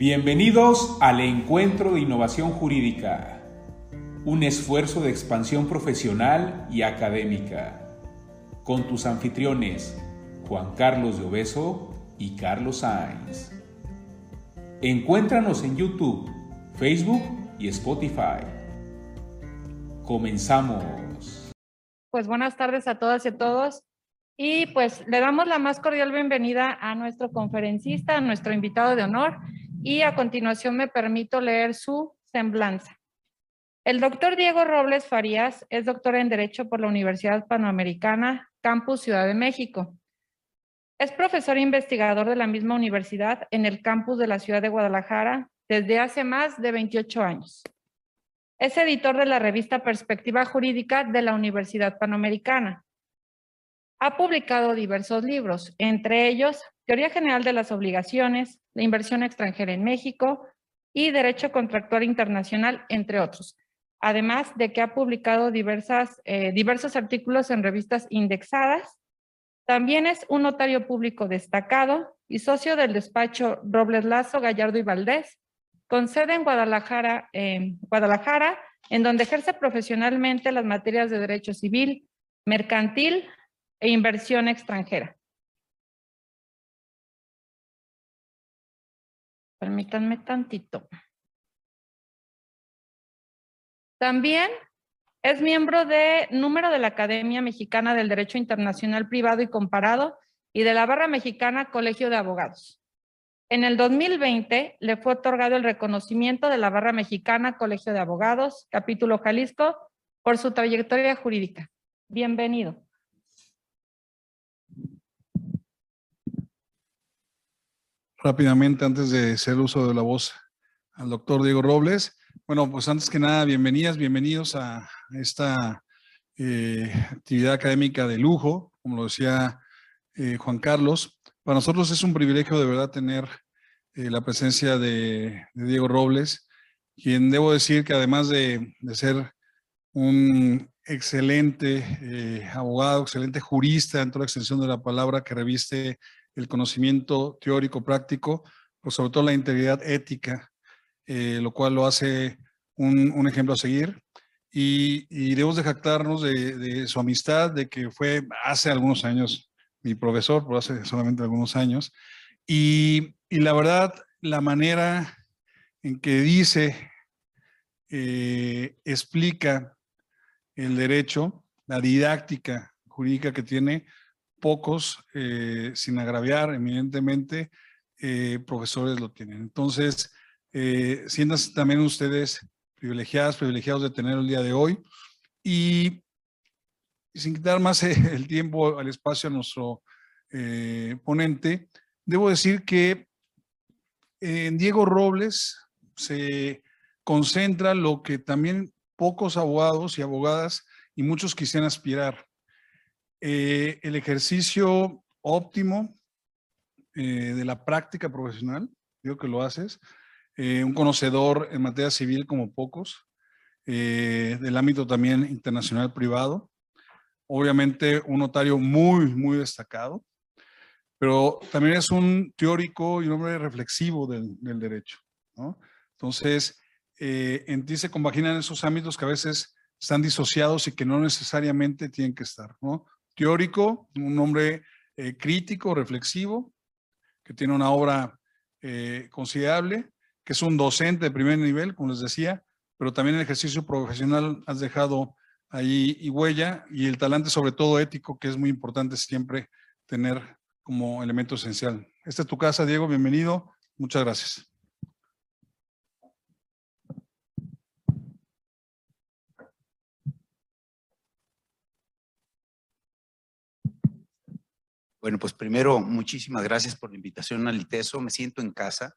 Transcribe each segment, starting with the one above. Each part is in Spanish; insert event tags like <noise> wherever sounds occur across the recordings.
Bienvenidos al Encuentro de Innovación Jurídica, un esfuerzo de expansión profesional y académica, con tus anfitriones Juan Carlos de Obeso y Carlos Sainz. Encuéntranos en YouTube, Facebook y Spotify. Comenzamos. Pues buenas tardes a todas y a todos. Y pues le damos la más cordial bienvenida a nuestro conferencista, a nuestro invitado de honor, y a continuación me permito leer su semblanza. El doctor Diego Robles Farías es doctor en Derecho por la Universidad Panamericana, Campus Ciudad de México. Es profesor e investigador de la misma universidad en el campus de la ciudad de Guadalajara desde hace más de 28 años. Es editor de la revista Perspectiva Jurídica de la Universidad Panamericana. Ha publicado diversos libros, entre ellos Teoría General de las Obligaciones, la inversión extranjera en México y Derecho Contractual Internacional, entre otros. Además de que ha publicado diversas, eh, diversos artículos en revistas indexadas. También es un notario público destacado y socio del despacho Robles Lazo, Gallardo y Valdés, con sede en Guadalajara, en Guadalajara, en donde ejerce profesionalmente las materias de derecho civil, mercantil e inversión extranjera. Permítanme tantito. También es miembro de número de la Academia Mexicana del Derecho Internacional Privado y Comparado y de la Barra Mexicana Colegio de Abogados. En el 2020 le fue otorgado el reconocimiento de la Barra Mexicana Colegio de Abogados, capítulo Jalisco, por su trayectoria jurídica. Bienvenido. Rápidamente antes de hacer uso de la voz al doctor Diego Robles. Bueno, pues antes que nada, bienvenidas, bienvenidos a esta eh, actividad académica de lujo, como lo decía eh, Juan Carlos. Para nosotros es un privilegio de verdad tener eh, la presencia de, Diego Robles, quien debo decir que además de, de ser un excelente abogado, excelente jurista en toda la extensión de la palabra que reviste el conocimiento teórico práctico, pero sobre todo la integridad ética, eh, lo cual lo hace un, ejemplo a seguir. Y, debemos de jactarnos de, su amistad, de que fue hace algunos años mi profesor, por hace solamente algunos años. Y, la verdad, la manera en que dice, eh, explica el derecho, la didáctica jurídica que tiene, pocos, eh, sin agraviar, evidentemente, eh, profesores lo tienen. Entonces, eh, siéntanse también ustedes privilegiadas, privilegiados de tener el día de hoy. Y, sin quitar más <laughs> el tiempo, al espacio a nuestro ponente, debo decir que en Diego Robles se concentra lo que también pocos abogados y abogadas y muchos quisieran aspirar, eh, el ejercicio óptimo eh, de la práctica profesional, digo que lo haces, eh, un conocedor en materia civil como pocos, del ámbito también internacional privado, obviamente un notario muy, muy destacado, pero también es un teórico y un hombre reflexivo del, derecho. Entonces, en ti se compaginan esos ámbitos que a veces están disociados y que no necesariamente tienen que estar. ¿no? Teórico, un hombre eh, crítico, reflexivo, que tiene una obra eh, considerable, que es un docente de primer nivel, como les decía, pero también el ejercicio profesional has dejado ahí y huella, y el talante sobre todo ético, que es muy importante siempre tener como elemento esencial. Esta es tu casa, Diego, bienvenido. Muchas gracias. Bueno, pues primero, muchísimas gracias por la invitación al ITESO. Me siento en casa.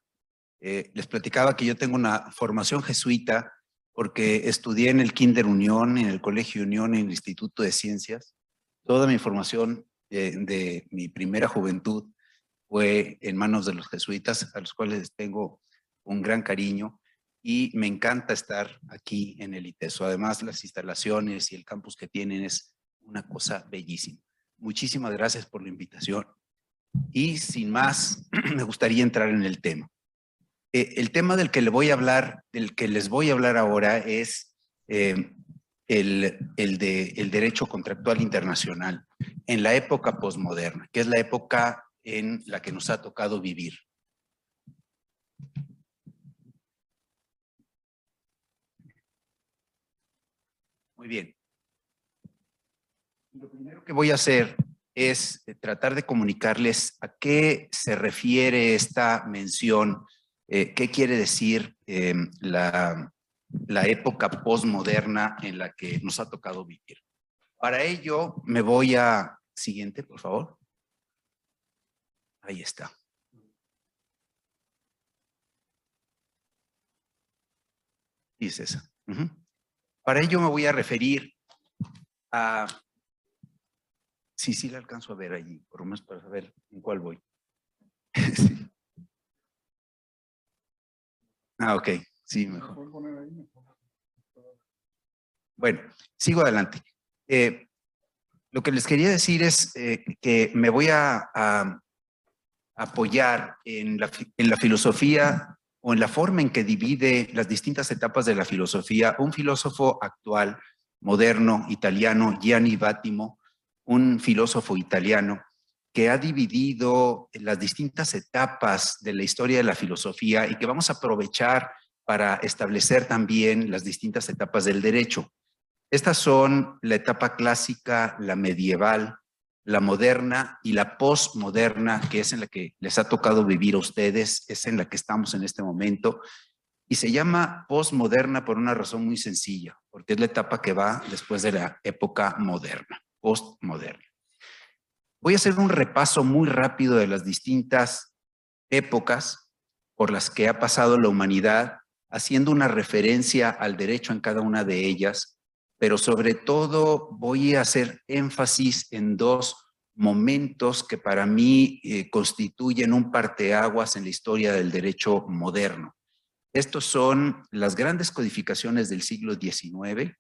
Eh, les platicaba que yo tengo una formación jesuita porque estudié en el Kinder Unión, en el Colegio Unión, en el Instituto de Ciencias. Toda mi formación eh, de mi primera juventud fue en manos de los jesuitas, a los cuales tengo un gran cariño y me encanta estar aquí en el ITESO. Además, las instalaciones y el campus que tienen es una cosa bellísima. Muchísimas gracias por la invitación. Y sin más, <clears throat> me gustaría entrar en el tema. Eh, el tema del que le voy a hablar, del que les voy a hablar ahora es eh, el, el, de, el derecho contractual internacional en la época posmoderna, que es la época en la que nos ha tocado vivir. Muy bien. Lo primero que voy a hacer es tratar de comunicarles a qué se refiere esta mención eh, ¿Qué quiere decir em, la, la época postmoderna en la que nos ha tocado vivir? Para ello me voy a... Siguiente, por favor. Ahí está. Dice esa. Para ello me voy a referir a... Sí, sí la alcanzo a ver allí, por lo menos para saber en cuál voy. <laughs> sí. Ah, ok. Sí, mejor. Bueno, sigo adelante. Eh, lo que les quería decir es eh, que me voy a, apoyar en la, en la, filosofía o en la forma en que divide las distintas etapas de la filosofía un filósofo actual, moderno, italiano, Gianni Vattimo, un filósofo italiano que ha dividido las distintas etapas de la historia de la filosofía y que vamos a aprovechar para establecer también las distintas etapas del derecho. Estas son la etapa clásica, la medieval, la moderna y la postmoderna, que es en la que les ha tocado vivir a ustedes, es en la que estamos en este momento. Y se llama postmoderna por una razón muy sencilla, porque es la etapa que va después de la época moderna, postmoderna. Voy a hacer un repaso muy rápido de las distintas épocas por las que ha pasado la humanidad, haciendo una referencia al derecho en cada una de ellas, pero sobre todo voy a hacer énfasis en dos momentos que para mí eh, constituyen un parteaguas en la historia del derecho moderno. Estos son las grandes codificaciones del siglo XIX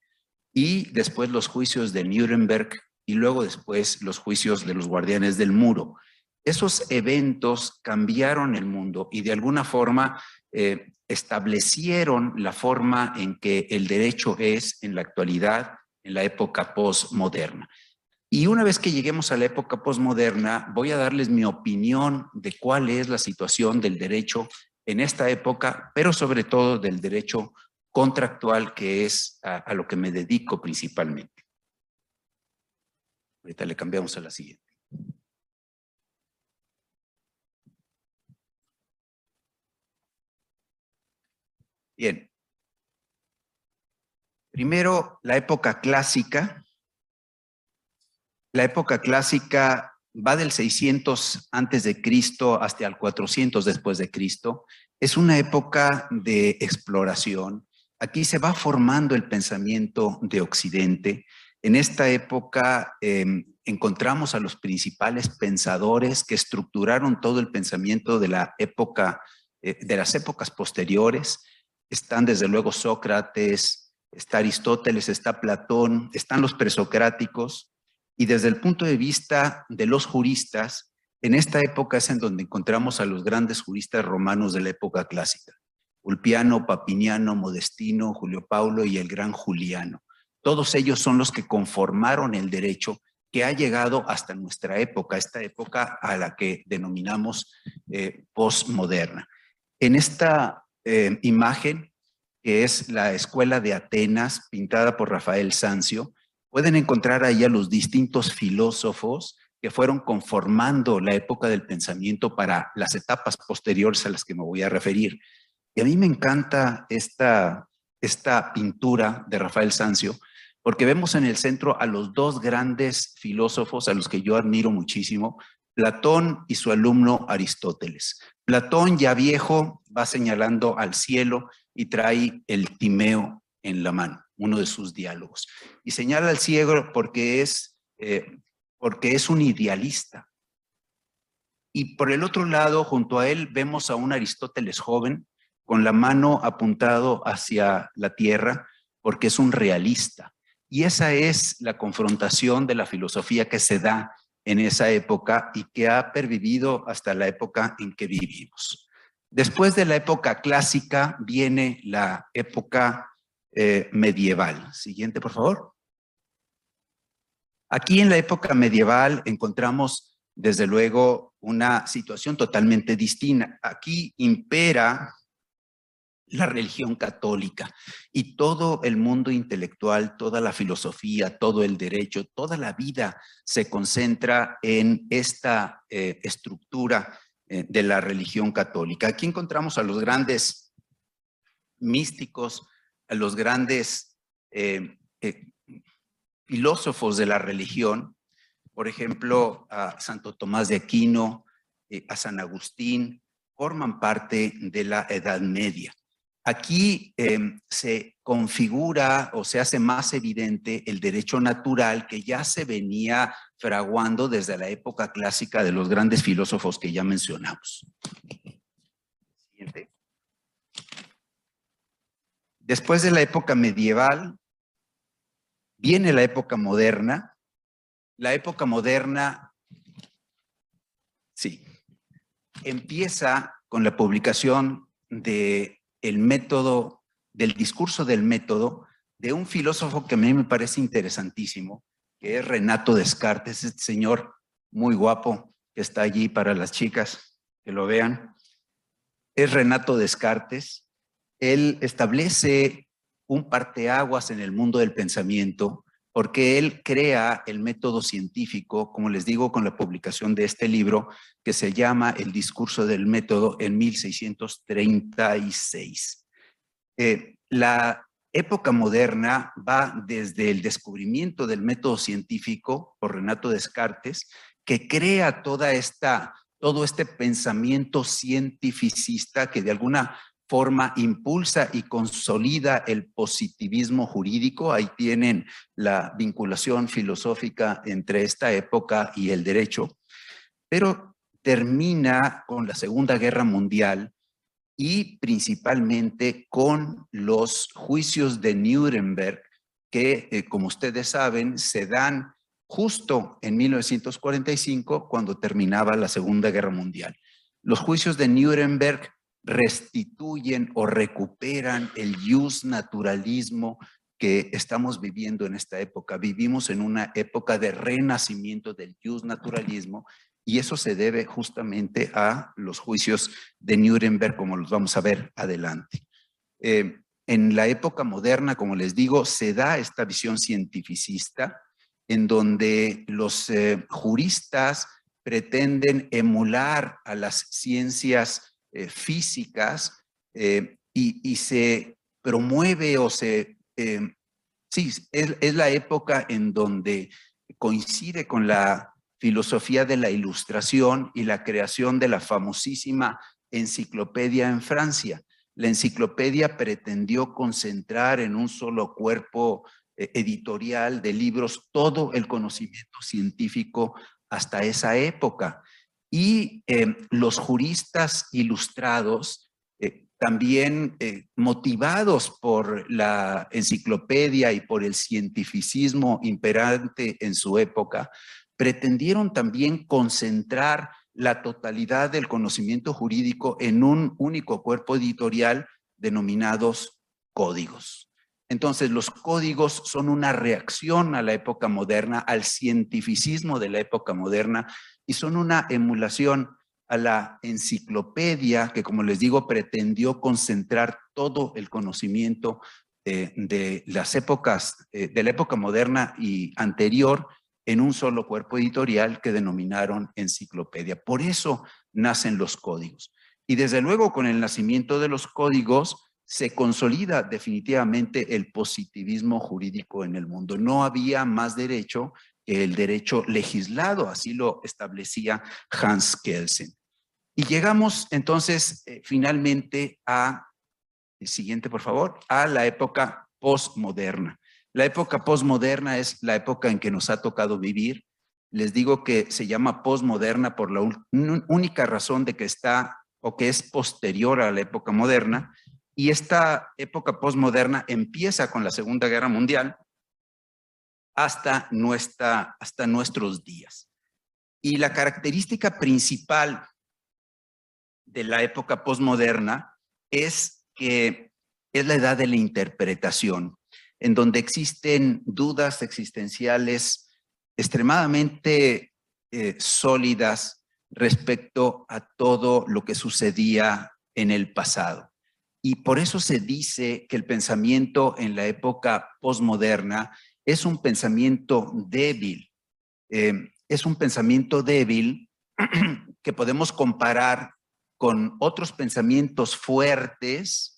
y después los juicios de Nuremberg y luego después los juicios de los guardianes del muro. Esos eventos cambiaron el mundo y de alguna forma eh, establecieron la forma en que el derecho es en la actualidad, en la época postmoderna. Y una vez que lleguemos a la época postmoderna, voy a darles mi opinión de cuál es la situación del derecho en esta época, pero sobre todo del derecho contractual, que es a lo que me dedico principalmente. Ahorita le cambiamos a la siguiente. Bien. Primero, la época clásica. La época clásica va del 600 antes de Cristo hasta el 400 después de Cristo. Es una época de exploración. Aquí se va formando el pensamiento de Occidente. En esta época em, encontramos a los principales pensadores que estructuraron todo el pensamiento de la época, eh, de las épocas posteriores. Están desde luego Sócrates, está Aristóteles, está Platón, están los presocráticos. Y desde el punto de vista de los juristas, en esta época es en donde encontramos a los grandes juristas romanos de la época clásica. Ulpiano, Papiniano, Modestino, Julio Paulo y el gran Juliano. Todos ellos son los que conformaron el derecho que ha llegado hasta nuestra época, esta época a la que denominamos eh, postmoderna. En esta eh, imagen, que es la escuela de Atenas, pintada por Rafael Sancio, pueden encontrar ahí a los distintos filósofos que fueron conformando la época del pensamiento para las etapas posteriores a las que me voy a referir. Y a mí me encanta esta, esta pintura de Rafael Sancio, porque vemos en el centro a los dos grandes filósofos a los que yo admiro muchísimo, Platón y su alumno Aristóteles. Platón, ya viejo, va señalando al cielo y trae el Timeo en la mano, uno de sus diálogos. Y señala al cielo porque es, eh, porque es un idealista. Y por el otro lado, junto a él, vemos a un Aristóteles joven con la mano apuntado hacia la tierra porque es un realista. Y esa es la confrontación de la filosofía que se da en esa época y que ha pervivido hasta la época en que vivimos. Después de la época clásica viene la época eh, medieval. Siguiente, por favor. Aquí en la época medieval encontramos, desde luego, una situación totalmente distinta. Aquí impera la religión católica y todo el mundo intelectual, toda la filosofía, todo el derecho, toda la vida se concentra en esta eh, estructura eh, de la religión católica. Aquí encontramos a los grandes místicos, a los grandes eh, filósofos de la religión, por ejemplo, a Santo Tomás de Aquino, a San Agustín, forman parte de la Edad Media. Aquí em, se configura o se hace más evidente el derecho natural que ya se venía fraguando desde la época clásica de los grandes filósofos que ya mencionamos. Después de la época medieval, viene la época moderna. La época moderna, sí, empieza con la publicación de el método, del discurso del método, de un filósofo que a mí me parece interesantísimo, que es Renato Descartes, este señor muy guapo que está allí para las chicas que lo vean. Es Renato Descartes. Él establece un parteaguas en el mundo del pensamiento porque él crea el método científico, como les digo, con la publicación de este libro que se llama El discurso del método en 1636. Eh, la época moderna va desde el descubrimiento del método científico por Renato Descartes, que crea toda esta, todo este pensamiento cientificista que de alguna forma impulsa y consolida el positivismo jurídico. Ahí tienen la vinculación filosófica entre esta época y el derecho. Pero termina con la Segunda Guerra Mundial y principalmente con los juicios de Nuremberg que, eh, como ustedes saben, se dan justo en 1945 cuando terminaba la Segunda Guerra Mundial. Los juicios de Nuremberg restituyen o recuperan el jus naturalismo que estamos viviendo en esta época. Vivimos en una época de renacimiento del jus naturalismo y eso se debe justamente a los juicios de Nuremberg, como los vamos a ver adelante. Eh, en la época moderna, como les digo, se da esta visión cientificista en donde los eh, juristas pretenden emular a las ciencias eh, físicas eh, y, se promueve o se... Eh, sí, es, es la época en donde coincide con la filosofía de la ilustración y la creación de la famosísima enciclopedia en Francia. La enciclopedia pretendió concentrar en un solo cuerpo editorial de libros todo el conocimiento científico hasta esa época. Y eh, los juristas ilustrados, eh, también eh, motivados por la enciclopedia y por el cientificismo imperante en su época, pretendieron también concentrar la totalidad del conocimiento jurídico en un único cuerpo editorial denominados códigos. Entonces, los códigos son una reacción a la época moderna, al cientificismo de la época moderna, y son una emulación a la enciclopedia que, como les digo, pretendió concentrar todo el conocimiento de, las épocas, eh, de la época moderna y anterior en un solo cuerpo editorial que denominaron enciclopedia. Por eso nacen los códigos. Y desde luego con el nacimiento de los códigos se consolida definitivamente el positivismo jurídico en el mundo. No había más derecho el derecho legislado, así lo establecía Hans Kelsen. Y llegamos entonces eh, finalmente a, el siguiente por favor, a la época postmoderna. La época postmoderna es la época en que nos ha tocado vivir. Les digo que se llama postmoderna por la única razón de que está o que es posterior a la época moderna. Y esta época postmoderna empieza con la Segunda Guerra Mundial hasta, nuestra, hasta nuestros días. Y la característica principal de la época posmoderna es que es la edad de la interpretación, en donde existen dudas existenciales extremadamente eh, sólidas respecto a todo lo que sucedía en el pasado. Y por eso se dice que el pensamiento en la época posmoderna es un pensamiento débil. Eh, es un pensamiento débil <clears throat> que podemos comparar con otros pensamientos fuertes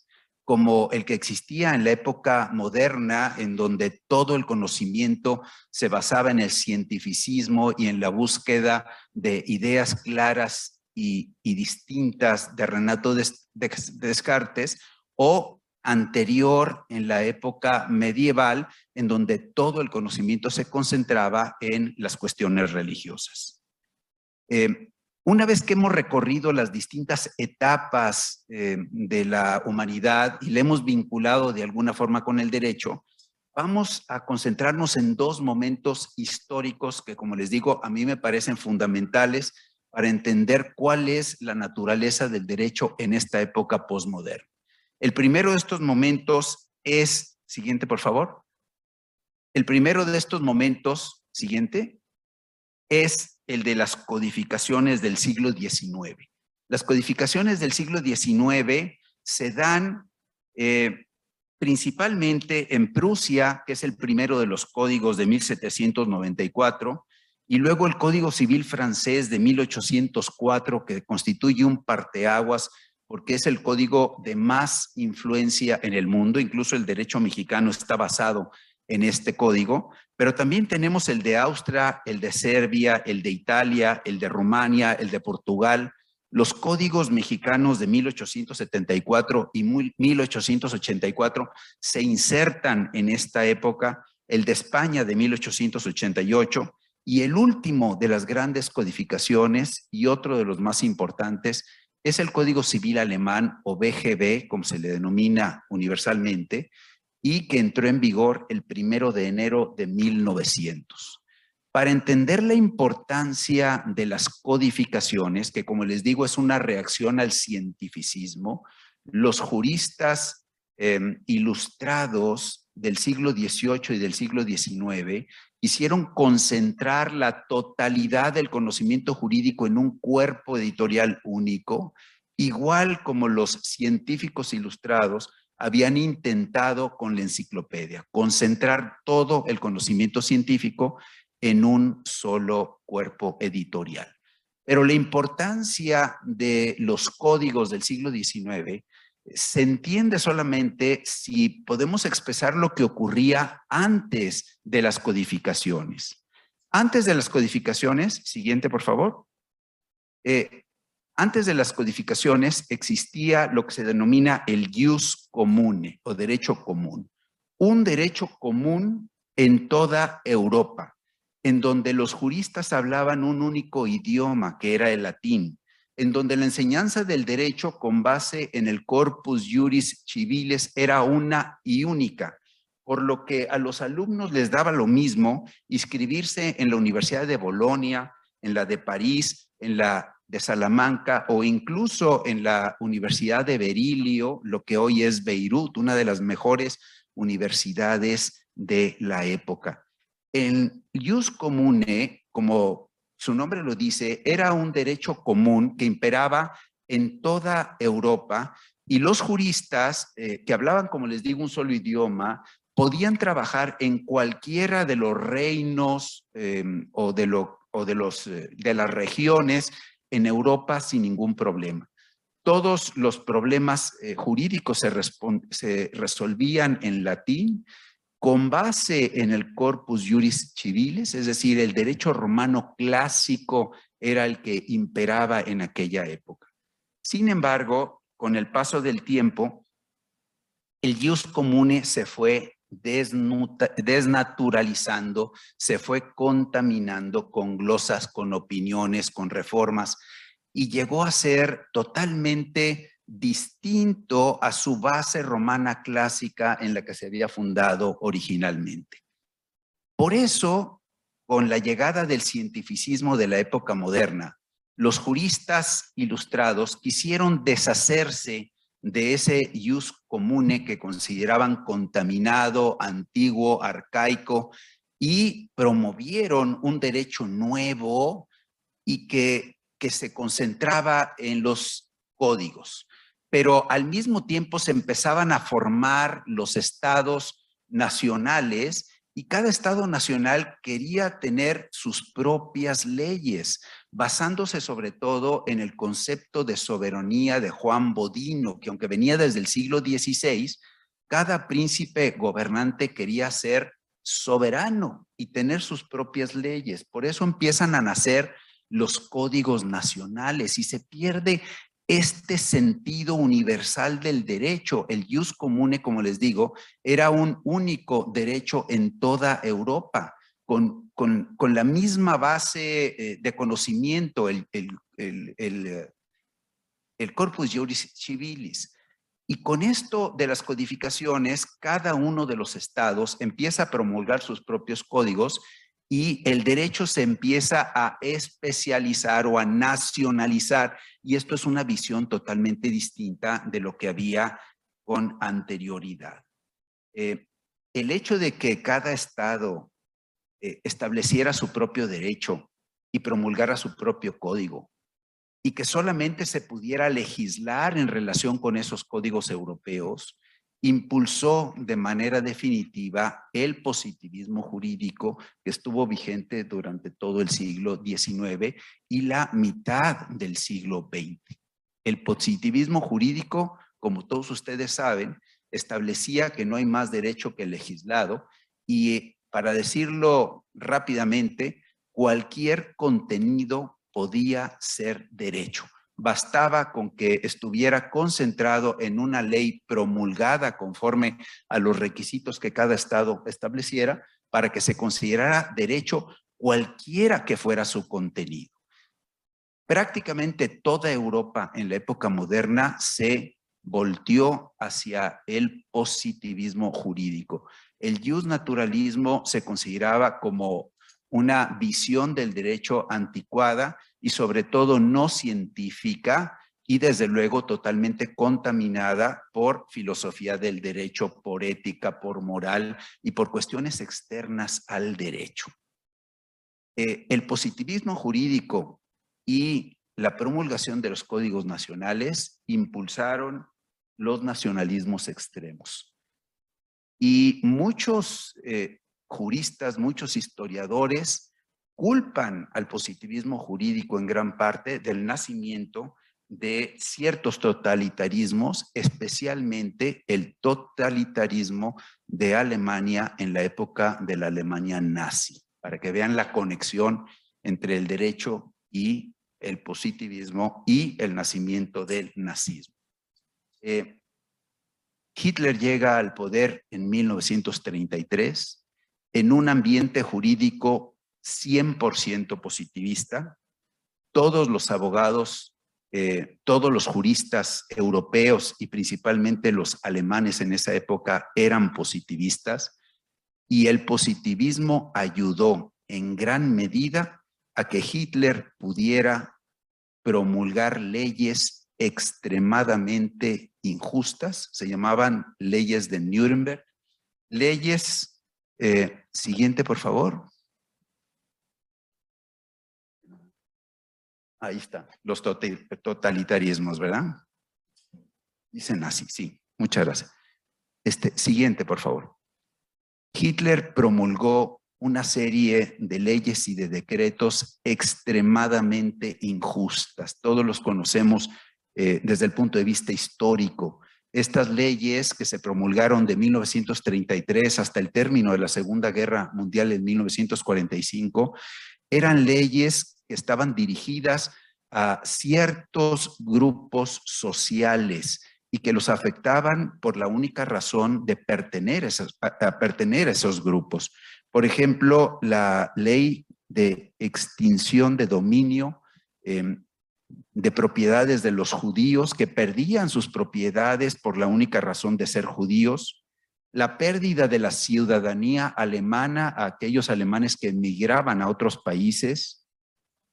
como el que existía en la época moderna, en donde todo el conocimiento se basaba en el cientificismo y en la búsqueda de ideas claras y, distintas de Renato Descartes, o anterior en la época medieval, en donde todo el conocimiento se concentraba en las cuestiones religiosas. Eh, una vez que hemos recorrido las distintas etapas eh, de la humanidad y le hemos vinculado de alguna forma con el derecho, vamos a concentrarnos en dos momentos históricos que, como les digo, a mí me parecen fundamentales para entender cuál es la naturaleza del derecho en esta época posmoderna. El primero de estos momentos es, siguiente por favor, el primero de estos momentos, siguiente, es el de las codificaciones del siglo XIX. Las codificaciones del siglo XIX se dan eh, principalmente en Prusia, que es el primero de los códigos de 1794, y luego el Código Civil francés de 1804, que constituye un parteaguas porque es el código de más influencia en el mundo, incluso el derecho mexicano está basado en este código, pero también tenemos el de Austria, el de Serbia, el de Italia, el de Rumania, el de Portugal, los códigos mexicanos de 1874 y 1884 se insertan en esta época, el de España de 1888 y el último de las grandes codificaciones y otro de los más importantes es el Código Civil Alemán o BGB, como se le denomina universalmente, y que entró en vigor el primero de enero de 1900. Para entender la importancia de las codificaciones, que como les digo es una reacción al cientificismo, los juristas em, ilustrados del siglo XVIII y del siglo XIX hicieron concentrar la totalidad del conocimiento jurídico en un cuerpo editorial único, igual como los científicos ilustrados habían intentado con la enciclopedia, concentrar todo el conocimiento científico en un solo cuerpo editorial. Pero la importancia de los códigos del siglo XIX se entiende solamente si podemos expresar lo que ocurría antes de las codificaciones. Antes de las codificaciones, siguiente por favor, eh, antes de las codificaciones existía lo que se denomina el jus comune o derecho común. Un derecho común en toda Europa, en donde los juristas hablaban un único idioma, que era el latín, en donde la enseñanza del derecho con base en el corpus juris civiles era una y única, por lo que a los alumnos les daba lo mismo inscribirse en la Universidad de Bolonia, en la de París, en la de Salamanca o incluso en la Universidad de Berilio, lo que hoy es Beirut, una de las mejores universidades de la época. El jus comune, como su nombre lo dice, era un derecho común que imperaba en toda Europa y los juristas eh, que hablaban, como les digo, un solo idioma, podían trabajar en cualquiera de los reinos em, o, de, los, eh, de las regiones en Europa sin ningún problema. Todos los problemas eh, jurídicos se resolvían en latín con base en el corpus juris civilis, es decir, el derecho romano clásico era el que imperaba en aquella época. Sin embargo, con el paso del tiempo, el jus comune se fue desnaturalizando, se fue contaminando con glosas, con opiniones, con reformas, y llegó a ser totalmente distinto a su base romana clásica en la que se había fundado originalmente. Por eso, con la llegada del cientificismo de la época moderna, los juristas ilustrados quisieron deshacerse de ese ius comune que consideraban contaminado, antiguo, arcaico, y promovieron un derecho nuevo y que, que se concentraba en los códigos. Pero al mismo tiempo se empezaban a formar los estados nacionales y cada estado nacional quería tener sus propias leyes, basándose sobre todo en el concepto de soberanía de Juan Bodino, que aunque venía desde el siglo XVI, cada príncipe gobernante quería ser soberano y tener sus propias leyes. Por eso empiezan a nacer los códigos nacionales y se pierde este sentido universal del derecho. El jus comune, como les digo, era un único derecho en toda Europa, con, la misma base eh, de conocimiento, el, el, el, eh, el corpus juris civilis. Y con esto de las codificaciones, cada uno de los estados empieza a promulgar sus propios códigos y el derecho se empieza a especializar o a nacionalizar. Y esto es una visión totalmente distinta de lo que había con anterioridad. Eh, el hecho de que cada estado eh, estableciera su propio derecho y promulgara su propio código y que solamente se pudiera legislar en relación con esos códigos europeos, impulsó de manera definitiva el positivismo jurídico que estuvo vigente durante todo el siglo XIX y la mitad del siglo XX. El positivismo jurídico, como todos ustedes saben, establecía que no hay más derecho que el legislado y para decirlo rápidamente, cualquier contenido podía ser derecho. Bastaba con que estuviera concentrado en una ley promulgada conforme a los requisitos que cada estado estableciera para que se considerara derecho cualquiera que fuera su contenido. Prácticamente toda Europa en la época moderna se volteó hacia el positivismo jurídico. El jus naturalismo se consideraba como una visión del derecho anticuada y sobre todo no científica y desde luego totalmente contaminada por filosofía del derecho, por ética, por moral y por cuestiones externas al derecho. Eh, el positivismo jurídico y la promulgación de los códigos nacionales impulsaron los nacionalismos extremos. Y muchos eh, juristas, muchos historiadores culpan al positivismo jurídico en gran parte del nacimiento de ciertos totalitarismos, especialmente el totalitarismo de Alemania en la época de la Alemania nazi, para que vean la conexión entre el derecho y el positivismo y el nacimiento del nazismo. Eh, Hitler llega al poder en 1933 en un ambiente jurídico 100% positivista. Todos los abogados, eh, todos los juristas europeos y principalmente los alemanes en esa época eran positivistas y el positivismo ayudó en gran medida a que Hitler pudiera promulgar leyes extremadamente injustas, se llamaban leyes de Nuremberg, leyes eh, siguiente, por favor. Ahí está, los totalitarismos, ¿verdad? Dicen así, sí. Muchas gracias. Este, siguiente, por favor. Hitler promulgó una serie de leyes y de decretos extremadamente injustas. Todos los conocemos eh, desde el punto de vista histórico estas leyes que se promulgaron de 1933 hasta el término de la Segunda Guerra Mundial en 1945, eran leyes que estaban dirigidas a ciertos grupos sociales y que los afectaban por la única razón de pertenecer a a esos grupos. Por ejemplo, la ley de extinción de dominio em, de propiedades de los judíos que perdían sus propiedades por la única razón de ser judíos, la pérdida de la ciudadanía alemana a aquellos alemanes que emigraban a otros países,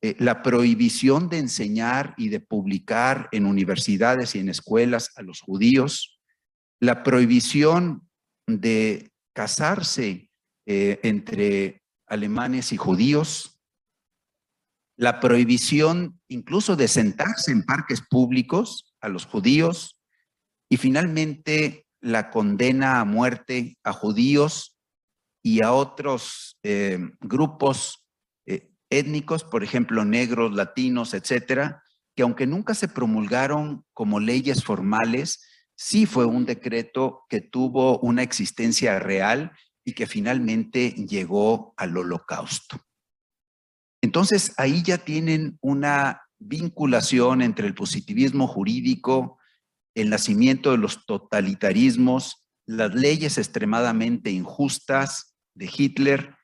eh, la prohibición de enseñar y de publicar en universidades y en escuelas a los judíos, la prohibición de casarse eh, entre alemanes y judíos, la prohibición incluso de sentarse en parques públicos a los judíos y finalmente la condena a muerte a judíos y a otros eh, grupos eh, étnicos, por ejemplo, negros, latinos, etcétera, que aunque nunca se promulgaron como leyes formales, sí fue un decreto que tuvo una existencia real y que finalmente llegó al holocausto. Entonces, ahí ya tienen una vinculación entre el positivismo jurídico, el nacimiento de los totalitarismos, las leyes extremadamente injustas de Hitler.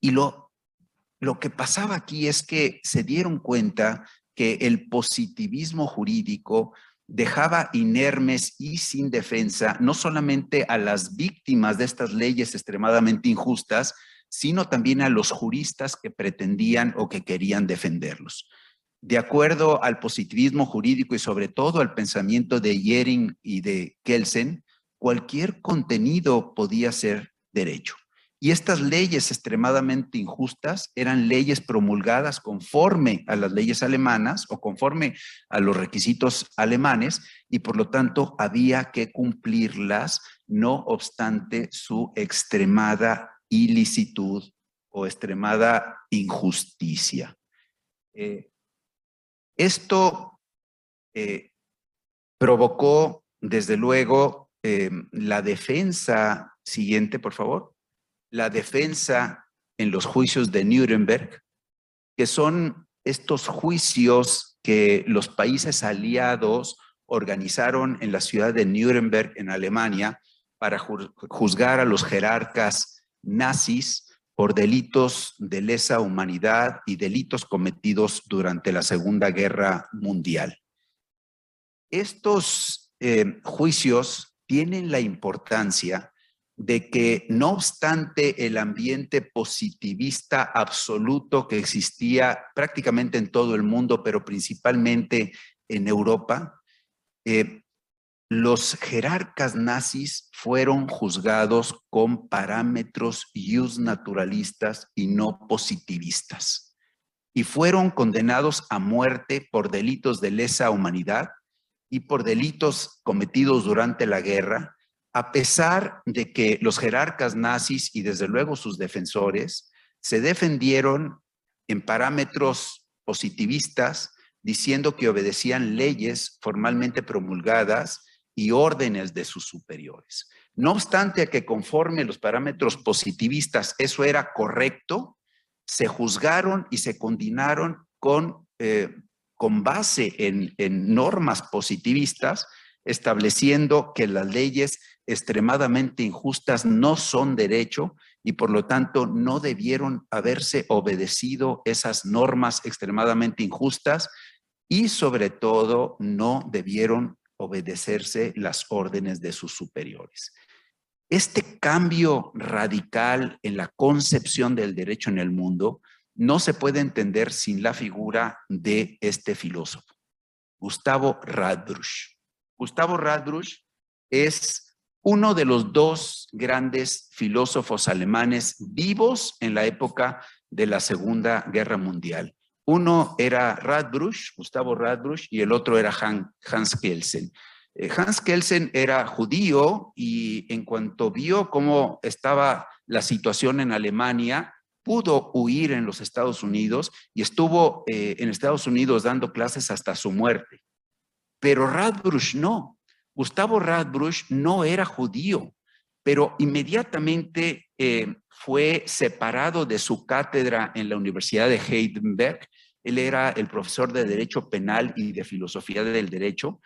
Y lo, lo que pasaba aquí es que se dieron cuenta que el positivismo jurídico dejaba inermes y sin defensa no solamente a las víctimas de estas leyes extremadamente injustas, sino también a los juristas que pretendían o que querían defenderlos. De acuerdo al positivismo jurídico y sobre todo al pensamiento de Yering y de Kelsen, cualquier contenido podía ser derecho. Y estas leyes extremadamente injustas eran leyes promulgadas conforme a las leyes alemanas o conforme a los requisitos alemanes y por lo tanto había que cumplirlas, no obstante su extremada ilicitud o extremada injusticia. Eh, esto eh, provocó, desde luego, eh, la defensa, siguiente, por favor, la defensa en los juicios de Nuremberg, que son estos juicios que los países aliados organizaron en la ciudad de Nuremberg, en Alemania, para juzgar a los jerarcas nazis por delitos de lesa humanidad y delitos cometidos durante la Segunda Guerra Mundial. Estos eh, juicios tienen la importancia de que no obstante el ambiente positivista absoluto que existía prácticamente en todo el mundo, pero principalmente en Europa, eh, los jerarcas nazis fueron juzgados con parámetros ius naturalistas y no positivistas y fueron condenados a muerte por delitos de lesa humanidad y por delitos cometidos durante la guerra, a pesar de que los jerarcas nazis y desde luego sus defensores se defendieron en parámetros positivistas diciendo que obedecían leyes formalmente promulgadas y órdenes de sus superiores. No obstante a que conforme los parámetros positivistas eso era correcto, se juzgaron y se condenaron con, eh, con base en, en normas positivistas, estableciendo que las leyes extremadamente injustas no son derecho y por lo tanto no debieron haberse obedecido esas normas extremadamente injustas y sobre todo no debieron obedecerse las órdenes de sus superiores. Este cambio radical en la concepción del derecho en el mundo no se puede entender sin la figura de este filósofo, Gustavo Radbruch. Gustavo Radbruch es uno de los dos grandes filósofos alemanes vivos en la época de la Segunda Guerra Mundial. Uno era Radbruch, Gustavo Radbruch, y el otro era Hans Kelsen. Eh, Hans Kelsen era judío y en cuanto vio cómo estaba la situación en Alemania, pudo huir en los Estados Unidos y estuvo eh, en Estados Unidos dando clases hasta su muerte. Pero Radbruch no. Gustavo Radbruch no era judío, pero inmediatamente eh, fue separado de su cátedra en la Universidad de Heidelberg. Él era el profesor de Derecho Penal y de Filosofía del Derecho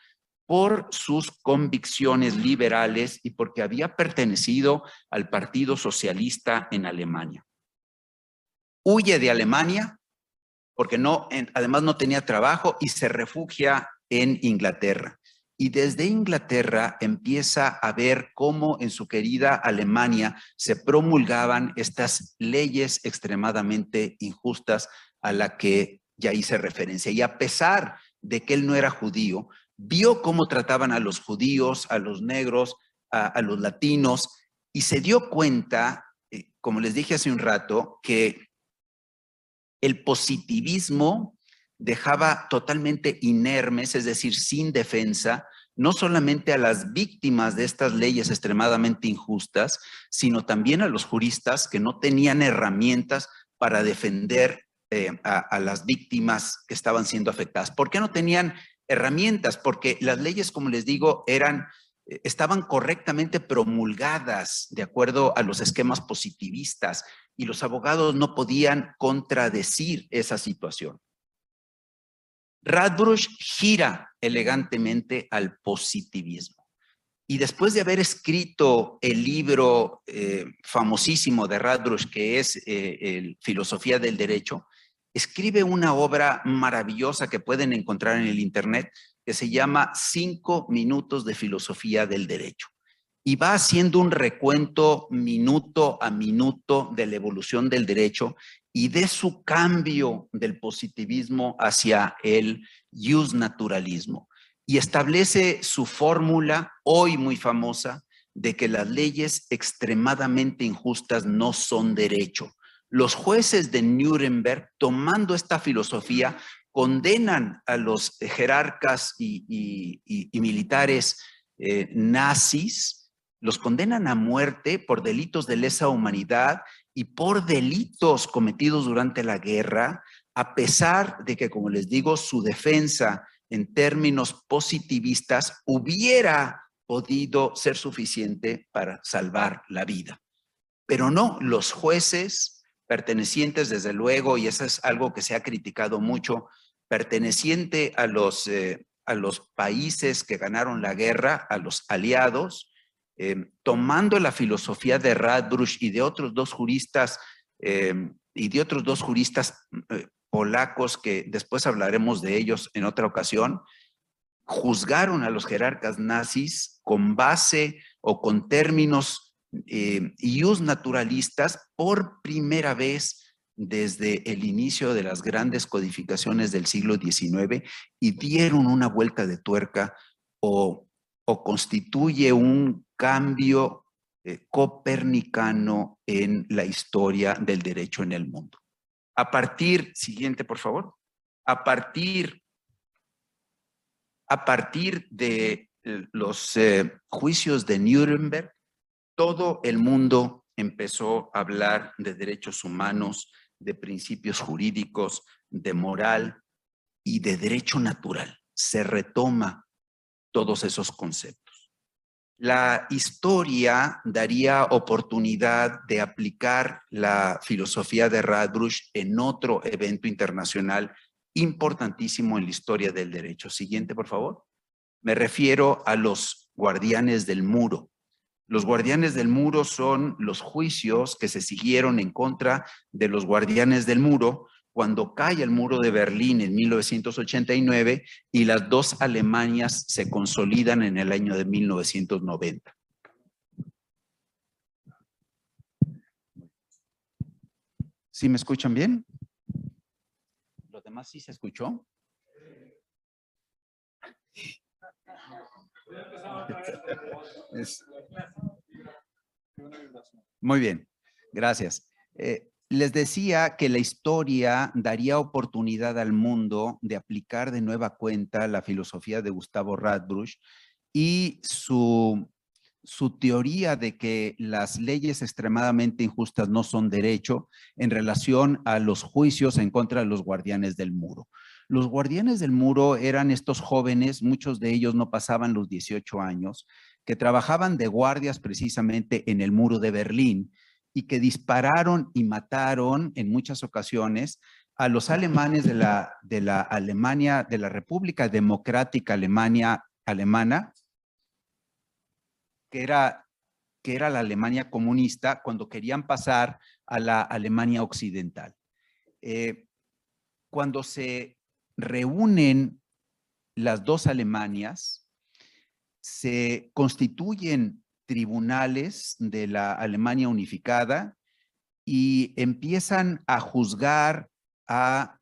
por sus convicciones liberales y porque había pertenecido al Partido Socialista en Alemania. Huye de Alemania porque no, además no tenía trabajo y se refugia en Inglaterra y desde Inglaterra empieza a ver cómo en su querida Alemania se promulgaban estas leyes extremadamente injustas a la que ya hice referencia. Y a pesar de que él no era judío, vio cómo trataban a los judíos, a los negros, a, los latinos, y se dio cuenta, eh, como les dije hace un rato, que el positivismo dejaba totalmente inermes, es decir, sin defensa, no solamente a las víctimas de estas leyes extremadamente injustas, sino también a los juristas que no tenían herramientas para defender eh, a, a, las víctimas que estaban siendo afectadas. ¿Por qué no tenían herramientas? Porque las leyes, como les digo, eran eh, estaban correctamente promulgadas de acuerdo a los esquemas positivistas y los abogados no podían contradecir esa situación. Radbrush gira elegantemente al positivismo. Y después de haber escrito el libro eh, famosísimo de Radbrush, que es eh, Filosofía del Derecho, escribe una obra maravillosa que pueden encontrar en el Internet, que se llama Cinco Minutos de Filosofía del Derecho. Y va haciendo un recuento minuto a minuto de la evolución del derecho y de su cambio del positivismo hacia el naturalismo Y establece su fórmula, hoy muy famosa, de que las leyes extremadamente injustas no son derecho. Los jueces de Nuremberg, tomando esta filosofía, condenan a los jerarcas y, militares eh, nazis, los condenan a muerte por delitos de lesa humanidad y por delitos cometidos durante la guerra, a pesar de que, como les digo, su defensa en términos positivistas hubiera podido ser suficiente para salvar la vida. Pero no, los jueces pertenecientes, desde luego, y eso es algo que se ha criticado mucho, perteneciente a los, eh, a los países que ganaron la guerra, a los aliados, Em, tomando la filosofía de Radbruch y de otros dos juristas em, y de otros dos juristas eh, polacos que después hablaremos de ellos en otra ocasión, juzgaron a los jerarcas nazis con base o con términos ius naturalistas por primera vez desde el inicio de las grandes codificaciones del siglo XIX y dieron una vuelta de tuerca o o constituye un cambio eh, copernicano en la historia del derecho en el mundo. A partir, siguiente por favor, a partir, a partir de eh, los eh, juicios de Nuremberg, todo el mundo empezó a hablar de derechos humanos, de principios jurídicos, de moral y de derecho natural. Se retoma todos esos conceptos. La historia daría oportunidad de aplicar la filosofía de Radbruch en otro evento internacional importantísimo en la historia del derecho. Siguiente, por favor. Me refiero a los guardianes del muro. Los guardianes del muro son los juicios que se siguieron en contra de los guardianes del muro cuando cae el muro de Berlín en 1989 y las dos Alemanias se consolidan en el año de 1990. ¿Sí me escuchan bien? ¿Los demás sí se escuchó? <laughs> Muy bien, gracias. Eh, les decía que la historia daría oportunidad al mundo de aplicar de nueva cuenta la filosofía de Gustavo Radbruch y su, su teoría de que las leyes extremadamente injustas no son derecho en relación a los juicios en contra de los guardianes del muro. Los guardianes del muro eran estos jóvenes, muchos de ellos no pasaban los 18 años, que trabajaban de guardias precisamente en el muro de Berlín y que dispararon y mataron en muchas ocasiones a los alemanes de la, de la Alemania, de la República Democrática Alemania, Alemana, que era, que era la Alemania comunista, cuando querían pasar a la Alemania occidental. Eh, cuando se reúnen las dos Alemanias, se constituyen tribunales de la Alemania unificada y empiezan a juzgar a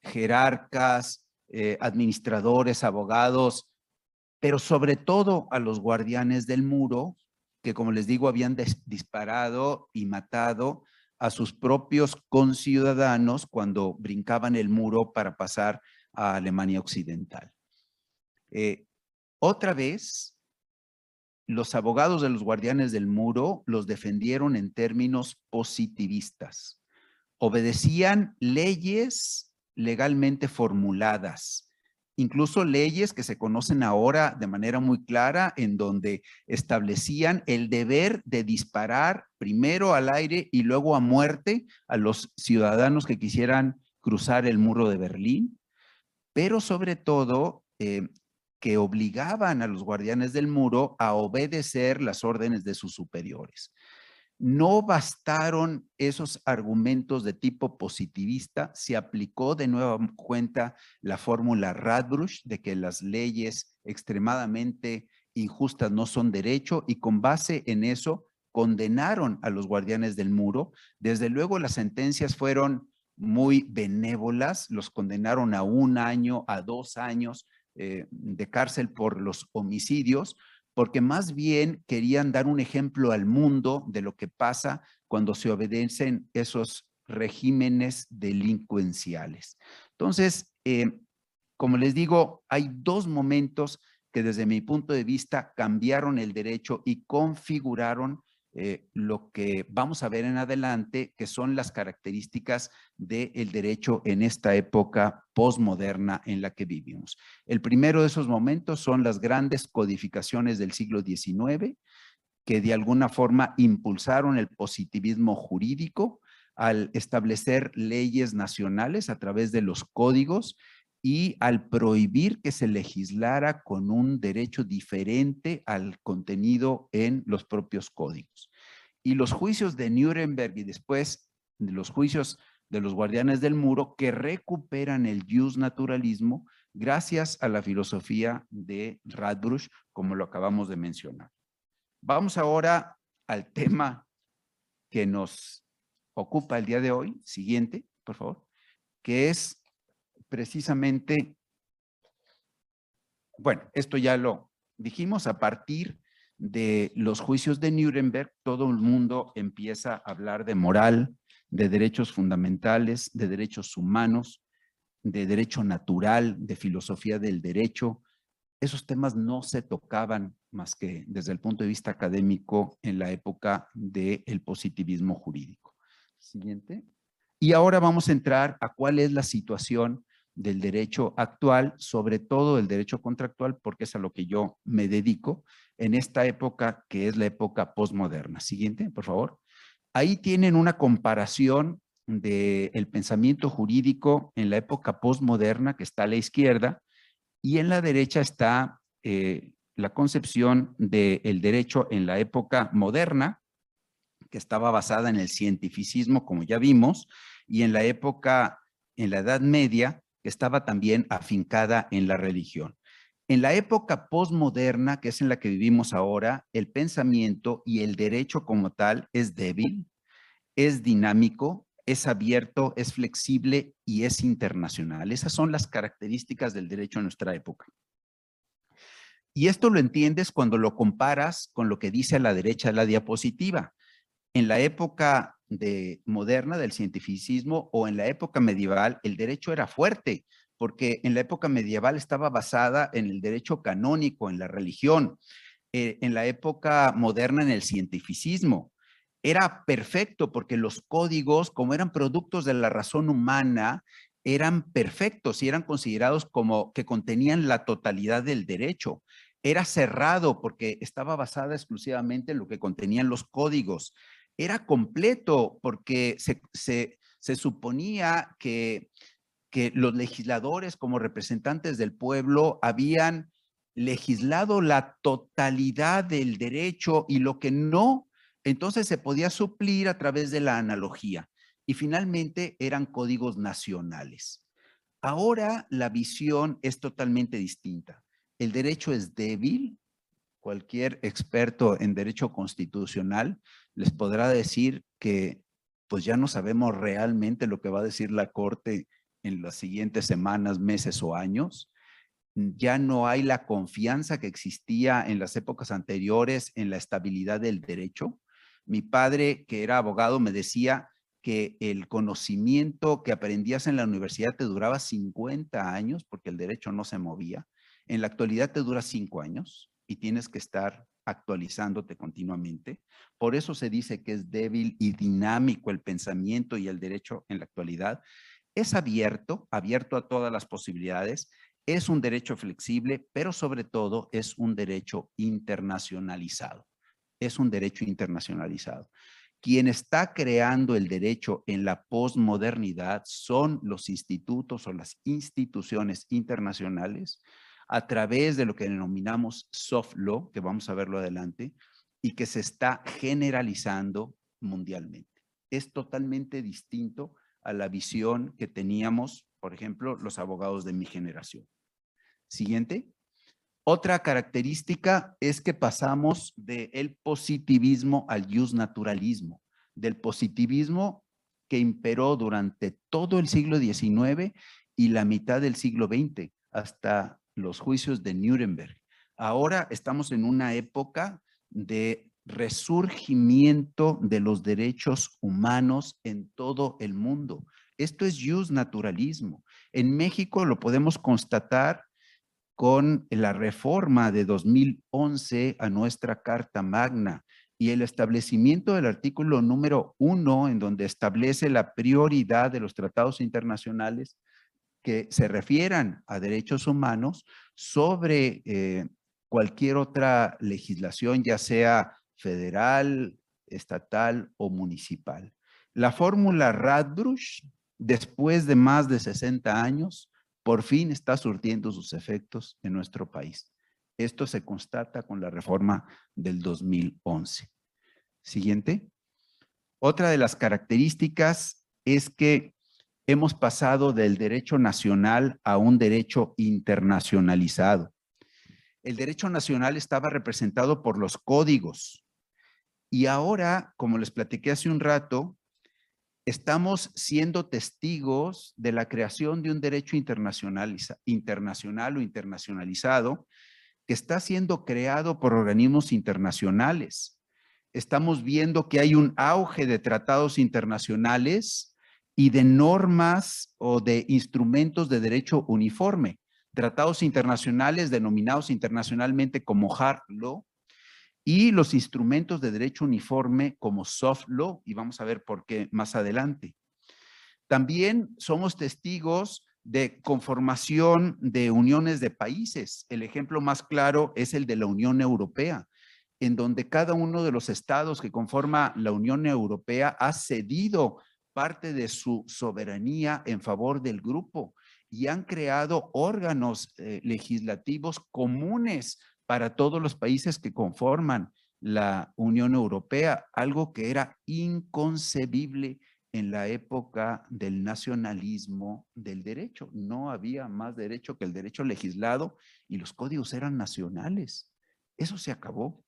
jerarcas, eh, administradores, abogados, pero sobre todo a los guardianes del muro, que como les digo, habían disparado y matado a sus propios conciudadanos cuando brincaban el muro para pasar a Alemania Occidental. Eh, otra vez, los abogados de los guardianes del muro los defendieron en términos positivistas. Obedecían leyes legalmente formuladas, incluso leyes que se conocen ahora de manera muy clara, en donde establecían el deber de disparar primero al aire y luego a muerte a los ciudadanos que quisieran cruzar el muro de Berlín, pero sobre todo eh, que obligaban a los guardianes del muro a obedecer las órdenes de sus superiores. No bastaron esos argumentos de tipo positivista, se aplicó de nueva cuenta la fórmula Radbruch de que las leyes extremadamente injustas no son derecho y con base en eso condenaron a los guardianes del muro. Desde luego las sentencias fueron muy benévolas, los condenaron a un año, a dos años eh, de cárcel por los homicidios, porque más bien querían dar un ejemplo al mundo de lo que pasa cuando se obedecen esos regímenes delincuenciales. Entonces, eh, como les digo, hay dos momentos que desde mi punto de vista cambiaron el derecho y configuraron eh, lo que vamos a ver en adelante, que son las características del derecho en esta época postmoderna en la que vivimos. El primero de esos momentos son las grandes codificaciones del siglo XIX, que de alguna forma impulsaron el positivismo jurídico al establecer leyes nacionales a través de los códigos y al prohibir que se legislara con un derecho diferente al contenido en los propios códigos. Y los juicios de Nuremberg y después los juicios de los guardianes del muro que recuperan el naturalismo gracias a la filosofía de Radbruch, como lo acabamos de mencionar. Vamos ahora al tema que nos ocupa el día de hoy, siguiente, por favor, que es precisamente, bueno, esto ya lo dijimos, a partir de los juicios de Nuremberg, todo el mundo empieza a hablar de moral, de derechos fundamentales, de derechos humanos, de derecho natural, de filosofía del derecho. Esos temas no se tocaban más que desde el punto de vista académico en la época del positivismo jurídico. Siguiente. Y ahora vamos a entrar a cuál es la situación del derecho actual, sobre todo el derecho contractual, porque es a lo que yo me dedico en esta época que es la época postmoderna. Siguiente, por favor. Ahí tienen una comparación del pensamiento jurídico en la época postmoderna que está a la izquierda y en la derecha está eh, la concepción del derecho en la época moderna que estaba basada en el cientificismo, como ya vimos, y en la época, en la Edad Media, estaba también afincada en la religión. En la época postmoderna, que es en la que vivimos ahora, el pensamiento y el derecho como tal es débil, es dinámico, es abierto, es flexible y es internacional. Esas son las características del derecho en nuestra época. Y esto lo entiendes cuando lo comparas con lo que dice a la derecha de la diapositiva. En la época de moderna del cientificismo o en la época medieval, el derecho era fuerte, porque en la época medieval estaba basada en el derecho canónico, en la religión. Eh, en la época moderna, en el cientificismo. Era perfecto porque los códigos, como eran productos de la razón humana, eran perfectos y eran considerados como que contenían la totalidad del derecho. Era cerrado porque estaba basada exclusivamente en lo que contenían los códigos era completo porque se, suponía que, que los legisladores como representantes del pueblo habían legislado la totalidad del derecho y lo que no, entonces se podía suplir a través de la analogía. Y finalmente eran códigos nacionales. Ahora la visión es totalmente distinta. El derecho es débil. Cualquier experto en derecho constitucional les podrá decir que pues ya no sabemos realmente lo que va a decir la Corte en las siguientes semanas, meses o años. Ya no hay la confianza que existía en las épocas anteriores en la estabilidad del derecho. Mi padre, que era abogado, me decía que el conocimiento que aprendías en la universidad te duraba 50 años porque el derecho no se movía. En la actualidad te dura 5 años y tienes que estar actualizándote continuamente. Por eso se dice que es débil y dinámico el pensamiento y el derecho en la actualidad. Es abierto, abierto a todas las posibilidades. Es un derecho flexible, pero sobre todo es un derecho internacionalizado. Es un derecho internacionalizado. Quien está creando el derecho en la posmodernidad son los institutos o las instituciones internacionales a través de lo que denominamos soft law, que vamos a verlo adelante, y que se está generalizando mundialmente. Es totalmente distinto a la visión que teníamos, por ejemplo, los abogados de mi generación. Siguiente. Otra característica es que pasamos del positivismo al naturalismo, del positivismo que imperó durante todo el siglo XIX y la mitad del siglo XX, hasta los juicios de Nuremberg. Ahora estamos en una época de resurgimiento de los derechos humanos en todo el mundo. Esto es naturalismo. En México lo podemos constatar con la reforma de 2011 a nuestra Carta Magna y el establecimiento del artículo número uno, en donde establece la prioridad de los tratados internacionales que se refieran a derechos humanos sobre eh, cualquier otra legislación, ya sea federal, estatal o municipal. La fórmula Radbruch, después de más de 60 años, por fin está surtiendo sus efectos en nuestro país. Esto se constata con la reforma del 2011. Siguiente. Otra de las características es que hemos pasado del derecho nacional a un derecho internacionalizado. El derecho nacional estaba representado por los códigos y ahora, como les platiqué hace un rato, estamos siendo testigos de la creación de un derecho internacional, o internacionalizado que está siendo creado por organismos internacionales. Estamos viendo que hay un auge de tratados internacionales y de normas o de instrumentos de derecho uniforme, tratados internacionales denominados internacionalmente como hard law y los instrumentos de derecho uniforme como soft law, y vamos a ver por qué más adelante. También somos testigos de conformación de uniones de países. El ejemplo más claro es el de la Unión Europea, en donde cada uno de los estados que conforma la Unión Europea ha cedido parte de su soberanía en favor del grupo y han creado órganos eh, legislativos comunes para todos los países que conforman la Unión Europea, algo que era inconcebible en la época del nacionalismo del derecho. No había más derecho que el derecho legislado y los códigos eran nacionales. Eso se acabó.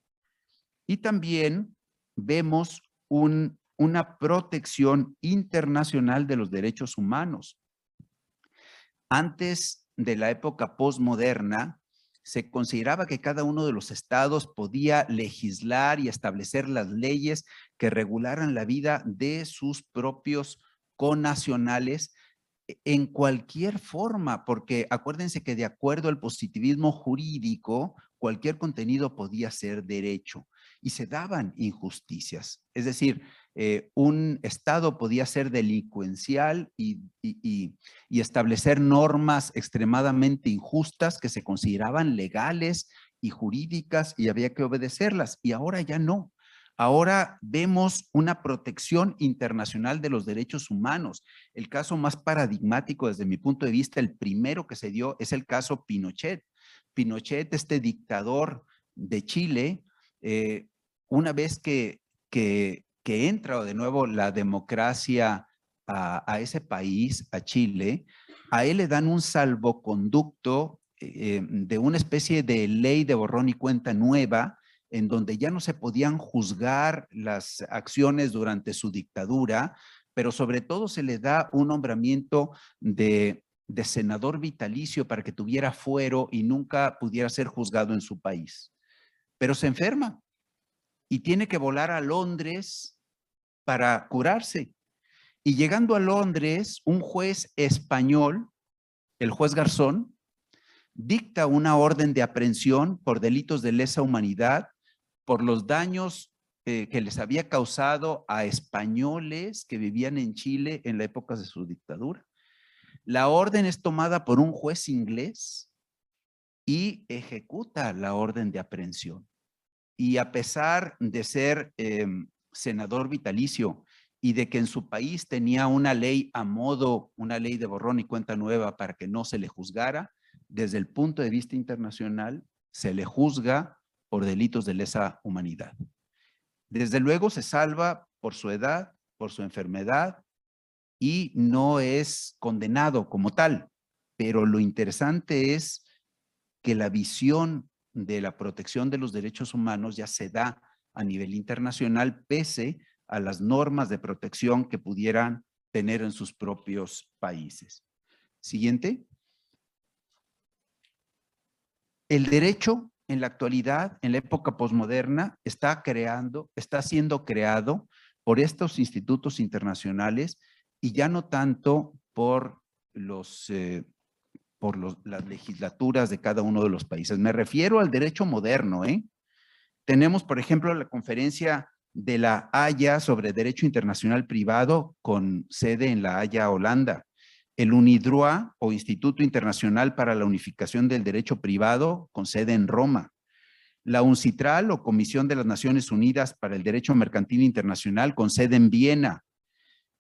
Y también vemos un una protección internacional de los derechos humanos. Antes de la época postmoderna, se consideraba que cada uno de los estados podía legislar y establecer las leyes que regularan la vida de sus propios conacionales en cualquier forma, porque acuérdense que de acuerdo al positivismo jurídico, cualquier contenido podía ser derecho y se daban injusticias. Es decir, eh, un Estado podía ser delincuencial y, establecer normas extremadamente injustas que se consideraban legales y jurídicas y había que obedecerlas. Y ahora ya no. Ahora vemos una protección internacional de los derechos humanos. El caso más paradigmático desde mi punto de vista, el primero que se dio es el caso Pinochet. Pinochet, este dictador de Chile, eh, una vez que, que que entra de nuevo la democracia a, ese país, a Chile, a él le dan un salvoconducto eh, de una especie de ley de borrón y cuenta nueva, en donde ya no se podían juzgar las acciones durante su dictadura, pero sobre todo se le da un nombramiento de, de senador vitalicio para que tuviera fuero y nunca pudiera ser juzgado en su país. Pero se enferma y tiene que volar a Londres para curarse. Y llegando a Londres, un juez español, el juez Garzón, dicta una orden de aprehensión por delitos de lesa humanidad, por los daños eh, que les había causado a españoles que vivían en Chile en la época de su dictadura. La orden es tomada por un juez inglés y ejecuta la orden de aprehensión. Y a pesar de ser em, senador vitalicio y de que en su país tenía una ley a modo, una ley de borrón y cuenta nueva para que no se le juzgara, desde el punto de vista internacional se le juzga por delitos de lesa humanidad. Desde luego se salva por su edad, por su enfermedad y no es condenado como tal. Pero lo interesante es que la visión de la protección de los derechos humanos ya se da a nivel internacional pese a las normas de protección que pudieran tener en sus propios países. Siguiente. El derecho en la actualidad, en la época posmoderna, está creando, está siendo creado por estos institutos internacionales y ya no tanto por los, eh, por las legislaturas de cada uno de los países. Me refiero al derecho moderno. ¿eh? Tenemos, por ejemplo, la conferencia de la Haya sobre Derecho Internacional Privado con sede en la Haya, Holanda. El UNIDROA o Instituto Internacional para la Unificación del Derecho Privado con sede en Roma, la UNCITRAL o Comisión de las Naciones Unidas para el Derecho Mercantil Internacional con sede en Viena,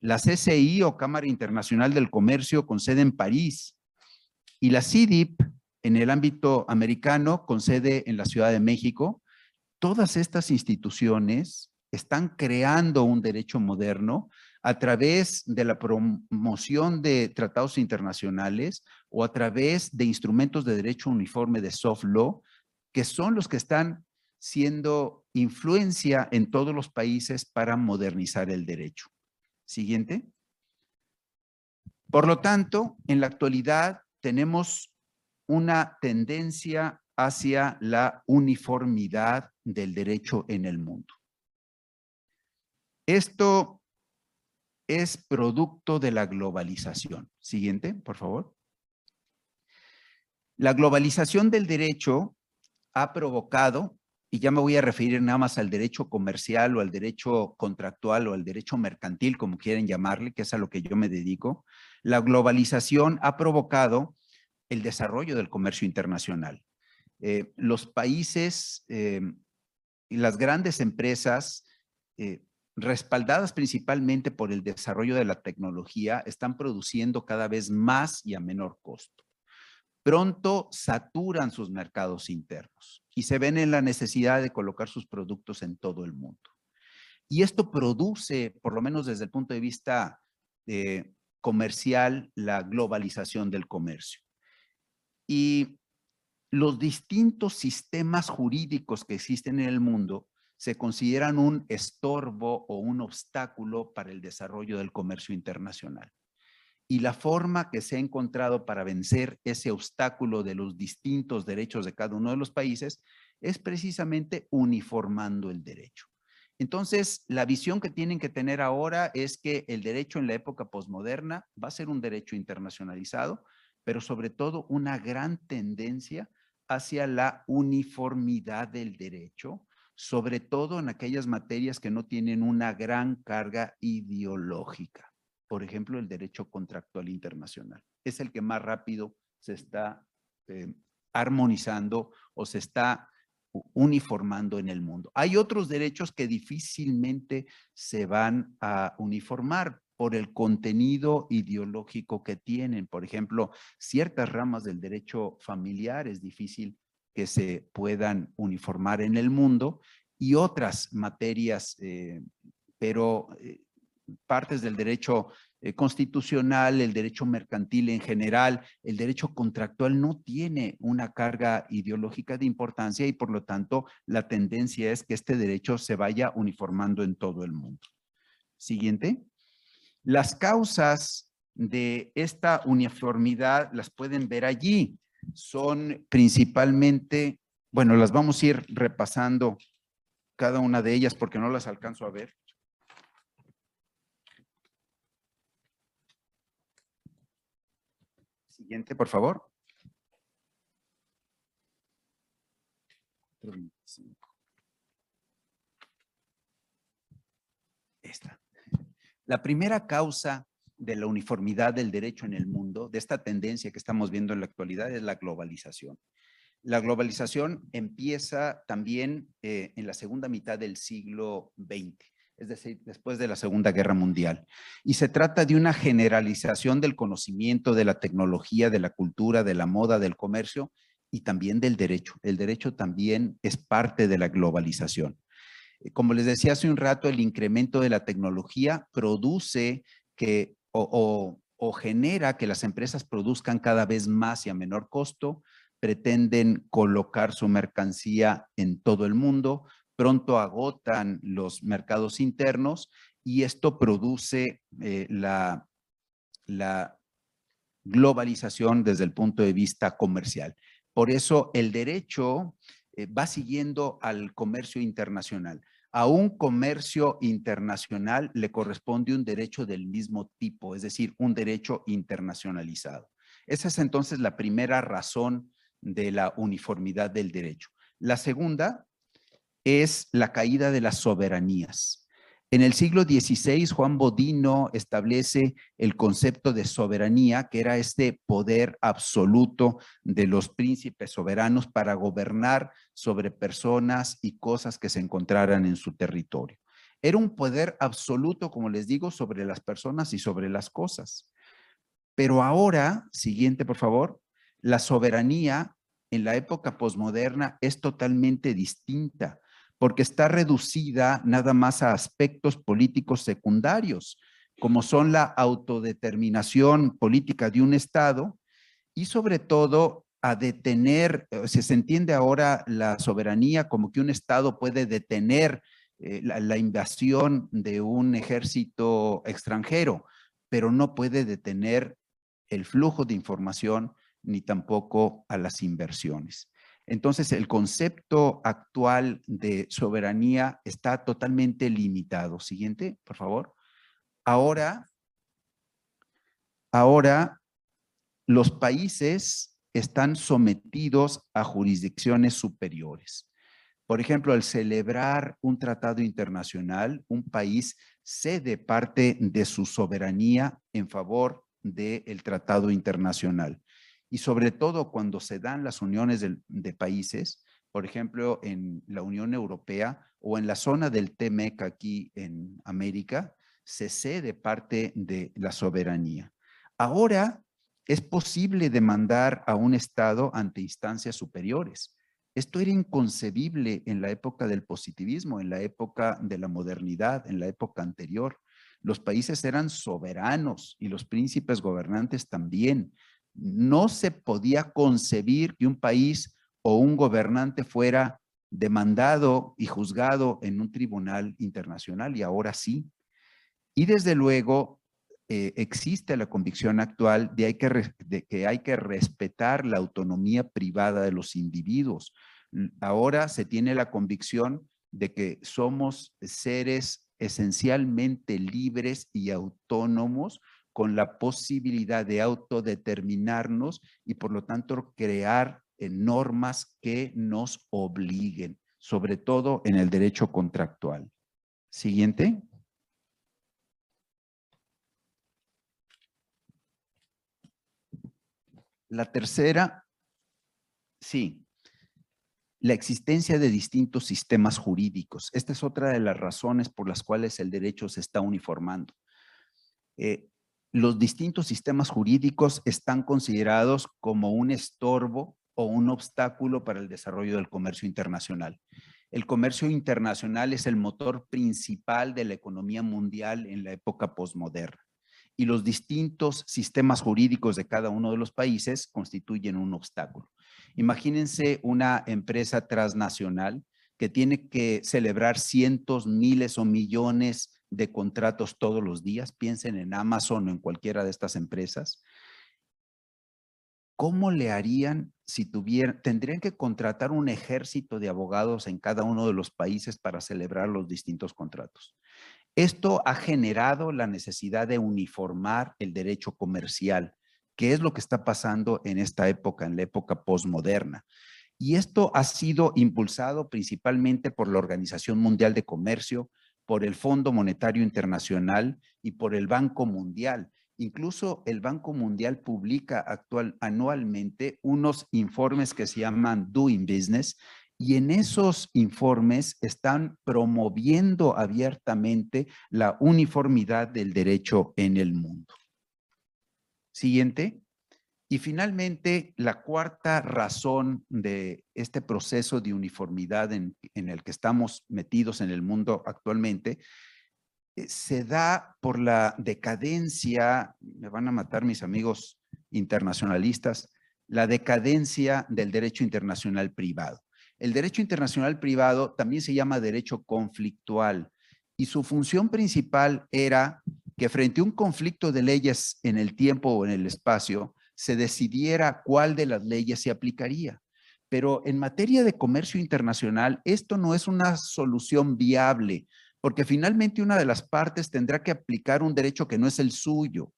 la CCI o Cámara Internacional del Comercio con sede en París. Y la CIDIP en el ámbito americano con sede en la Ciudad de México. Todas estas instituciones están creando un derecho moderno a través de la promoción de tratados internacionales o a través de instrumentos de derecho uniforme de soft law, que son los que están siendo influencia en todos los países para modernizar el derecho. Siguiente. Por lo tanto, en la actualidad tenemos una tendencia hacia la uniformidad del derecho en el mundo. Esto es producto de la globalización. Siguiente, por favor. La globalización del derecho ha provocado, y ya me voy a referir nada más al derecho comercial o al derecho contractual o al derecho mercantil, como quieren llamarle, que es a lo que yo me dedico, la globalización ha provocado el desarrollo del comercio internacional. Eh, los países eh, las grandes empresas eh, respaldadas principalmente por el desarrollo de la tecnología, están produciendo cada vez más y a menor costo. Pronto saturan sus mercados internos y se ven en la necesidad de colocar sus productos en todo el mundo. Y esto produce, por lo menos desde el punto de vista eh, comercial, la globalización del comercio. Y los distintos sistemas jurídicos que existen en el mundo se consideran un estorbo o un obstáculo para el desarrollo del comercio internacional. Y la forma que se ha encontrado para vencer ese obstáculo de los distintos derechos de cada uno de los países es precisamente uniformando el derecho. Entonces, la visión que tienen que tener ahora es que el derecho en la época posmoderna va a ser un derecho internacionalizado, pero sobre todo una gran tendencia hacia la uniformidad del derecho, sobre todo en aquellas materias que no tienen una gran carga ideológica. Por ejemplo, el derecho contractual internacional. Es el que más rápido se está eh, armonizando o se está uniformando en el mundo. Hay otros derechos que difícilmente se van a uniformar por el contenido ideológico que tienen. Por ejemplo, ciertas ramas del derecho familiar es difícil que se puedan uniformar en el mundo y otras materias, eh, pero eh, partes del derecho eh, constitucional, el derecho mercantil en general, el derecho contractual no tiene una carga ideológica de importancia y por lo tanto la tendencia es que este derecho se vaya uniformando en todo el mundo. Siguiente. Las causas de esta uniformidad las pueden ver allí. Son principalmente, bueno, las vamos a ir repasando cada una de ellas porque no las alcanzo a ver. Siguiente, por favor. Esta. La primera causa de la uniformidad del derecho en el mundo, de esta tendencia que estamos viendo en la actualidad, es la globalización. La globalización empieza también eh, en la segunda mitad del siglo XX, es decir, después de la Segunda Guerra Mundial. Y se trata de una generalización del conocimiento, de la tecnología, de la cultura, de la moda, del comercio y también del derecho. El derecho también es parte de la globalización. Eh, como les decía hace un rato, el incremento de la tecnología produce que o, genera que las empresas produzcan cada vez más y a menor costo, pretenden colocar su mercancía en todo el mundo, pronto agotan los mercados internos y esto produce eh, la, la globalización desde el punto de vista comercial. Por eso el derecho eh, va siguiendo al comercio internacional. A un comercio internacional le corresponde un derecho del mismo tipo, es decir, un derecho internacionalizado. Esa es entonces la primera razón de la uniformidad del derecho. La segunda es la caída de las soberanías. En el siglo XVI, Juan Bodino establece el concepto de soberanía, que era este poder absoluto de los príncipes soberanos para gobernar sobre personas y cosas que se encontraran en su territorio. Era un poder absoluto, como les digo, sobre las personas y sobre las cosas. Pero ahora, siguiente por favor, la soberanía en la época posmoderna es totalmente distinta porque está reducida nada más a aspectos políticos secundarios, como son la autodeterminación política de un Estado y sobre todo a detener, eh, se entiende ahora la soberanía como que un Estado puede detener eh, la invasión de un ejército extranjero, pero no puede detener el flujo de información ni tampoco a las inversiones. Entonces, el concepto actual de soberanía está totalmente limitado. Siguiente, por favor. Ahora, ahora los países están sometidos a jurisdicciones superiores. Por ejemplo, al celebrar un tratado internacional, un país cede parte de su soberanía en favor del tratado internacional y sobre todo cuando se dan las uniones de, países, por ejemplo, en la Unión Europea o en la zona del TMEC aquí en América, se cede parte de la soberanía. Ahora es posible demandar a un Estado ante instancias superiores. Esto era inconcebible en la época del positivismo, en la época de la modernidad, en la época anterior. Los países eran soberanos y los príncipes gobernantes también no se podía concebir que un país o un gobernante fuera demandado y juzgado en un tribunal internacional y ahora sí. Y desde luego eh, existe la convicción actual de, de que hay que respetar la autonomía privada de los individuos. Ahora se tiene la convicción de que somos seres esencialmente libres y autónomos con la posibilidad de autodeterminarnos y por lo tanto crear eh, normas que nos obliguen, sobre todo en el derecho contractual. Siguiente. La tercera, sí, la existencia de distintos sistemas jurídicos. Esta es otra de las razones por las cuales el derecho se está uniformando. Eh, los distintos sistemas jurídicos están considerados como un estorbo o un obstáculo para el desarrollo del comercio internacional. El comercio internacional es el motor principal de la economía mundial en la época posmoderna y los distintos sistemas jurídicos de cada uno de los países constituyen un obstáculo. Imagínense una empresa transnacional que tiene que celebrar cientos, miles o millones de contratos todos los días. Piensen en Amazon o en cualquiera de estas empresas. ¿Cómo le harían si tuvieran, tendrían que contratar un ejército de abogados en cada uno de los países para celebrar los distintos contratos? Esto ha generado la necesidad de uniformar el derecho comercial, que es lo que está pasando en esta época, en la época postmoderna. Y esto ha sido impulsado principalmente por la Organización Mundial de Comercio, por el Fondo Monetario Internacional y por el Banco Mundial. Incluso el Banco Mundial publica actual, anualmente unos informes que se llaman Doing Business y en esos informes están promoviendo abiertamente la uniformidad del derecho en el mundo. Siguiente. Y finalmente, la cuarta razón de este proceso de uniformidad en, el que estamos metidos en el mundo actualmente eh, se da por la decadencia, me van a matar mis amigos internacionalistas, la decadencia del derecho internacional privado. El derecho internacional privado también se llama derecho conflictual y su función principal era que frente a un conflicto de leyes en el tiempo o en el espacio, se decidiera cuál de las leyes se aplicaría. Pero en materia de comercio internacional, esto no es una solución viable porque finalmente una de las partes tendrá que aplicar un derecho que no es el suyo.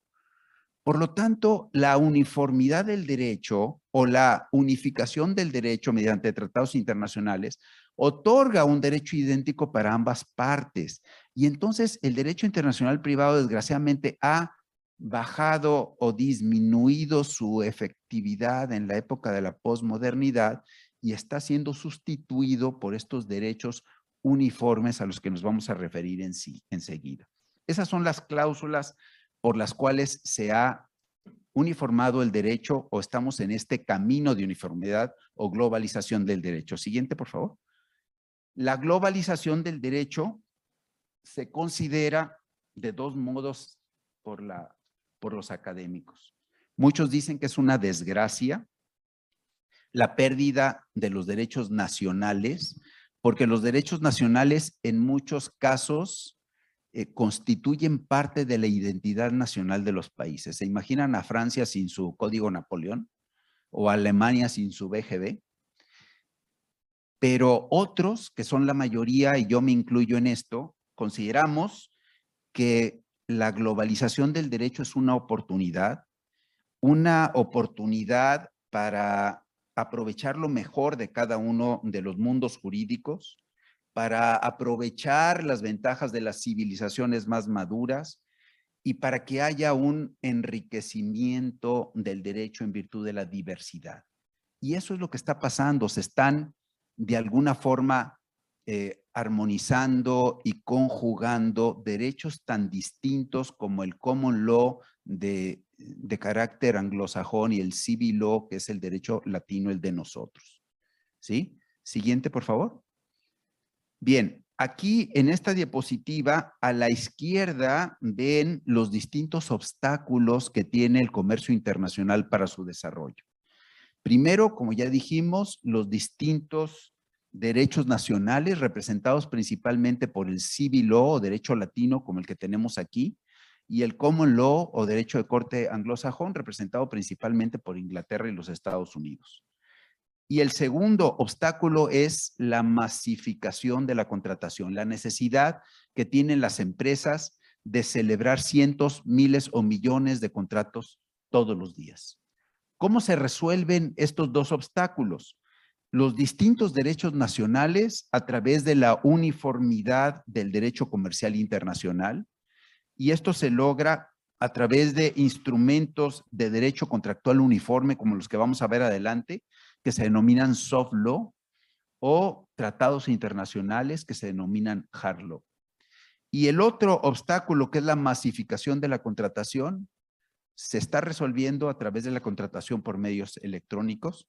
Por lo tanto, la uniformidad del derecho o la unificación del derecho mediante tratados internacionales otorga un derecho idéntico para ambas partes. Y entonces el derecho internacional privado desgraciadamente ha bajado o disminuido su efectividad en la época de la posmodernidad y está siendo sustituido por estos derechos uniformes a los que nos vamos a referir en sí, enseguida. Esas son las cláusulas por las cuales se ha uniformado el derecho o estamos en este camino de uniformidad o globalización del derecho. Siguiente, por favor. La globalización del derecho se considera de dos modos por, la, por los académicos. Muchos dicen que es una desgracia la pérdida de los derechos nacionales porque los derechos nacionales en muchos casos eh, constituyen parte de la identidad nacional de los países. ¿Se imaginan a Francia sin su Código Napoleón? ¿O a Alemania sin su BGB? Pero otros, que son la mayoría, y yo me incluyo en esto, consideramos que la globalización del derecho es una oportunidad, una oportunidad para aprovechar lo mejor de cada uno de los mundos jurídicos, para aprovechar las ventajas de las civilizaciones más maduras y para que haya un enriquecimiento del derecho en virtud de la diversidad. Y eso es lo que está pasando, se están de alguna forma eh, armonizando y conjugando derechos tan distintos como el common law de de carácter anglosajón y el civil law, que es el derecho latino, el de nosotros. ¿Sí? Siguiente, por favor. Bien, aquí en esta diapositiva, a la izquierda ven los distintos obstáculos que tiene el comercio internacional para su desarrollo. Primero, como ya dijimos, los distintos derechos nacionales representados principalmente por el civil law o derecho latino como el que tenemos aquí, y el common law o derecho de corte anglosajón representado principalmente por Inglaterra y los Estados Unidos. Y el segundo obstáculo es la masificación de la contratación, la necesidad que tienen las empresas de celebrar cientos, miles o millones de contratos todos los días. ¿Cómo se resuelven estos dos obstáculos? Los distintos derechos nacionales a través de la uniformidad del derecho comercial internacional, y esto se logra a través de instrumentos de derecho contractual uniforme como los que vamos a ver adelante, que se denominan soft law o tratados internacionales que se denominan hard law. Y el otro obstáculo que es la masificación de la contratación se está resolviendo a través de la contratación por medios electrónicos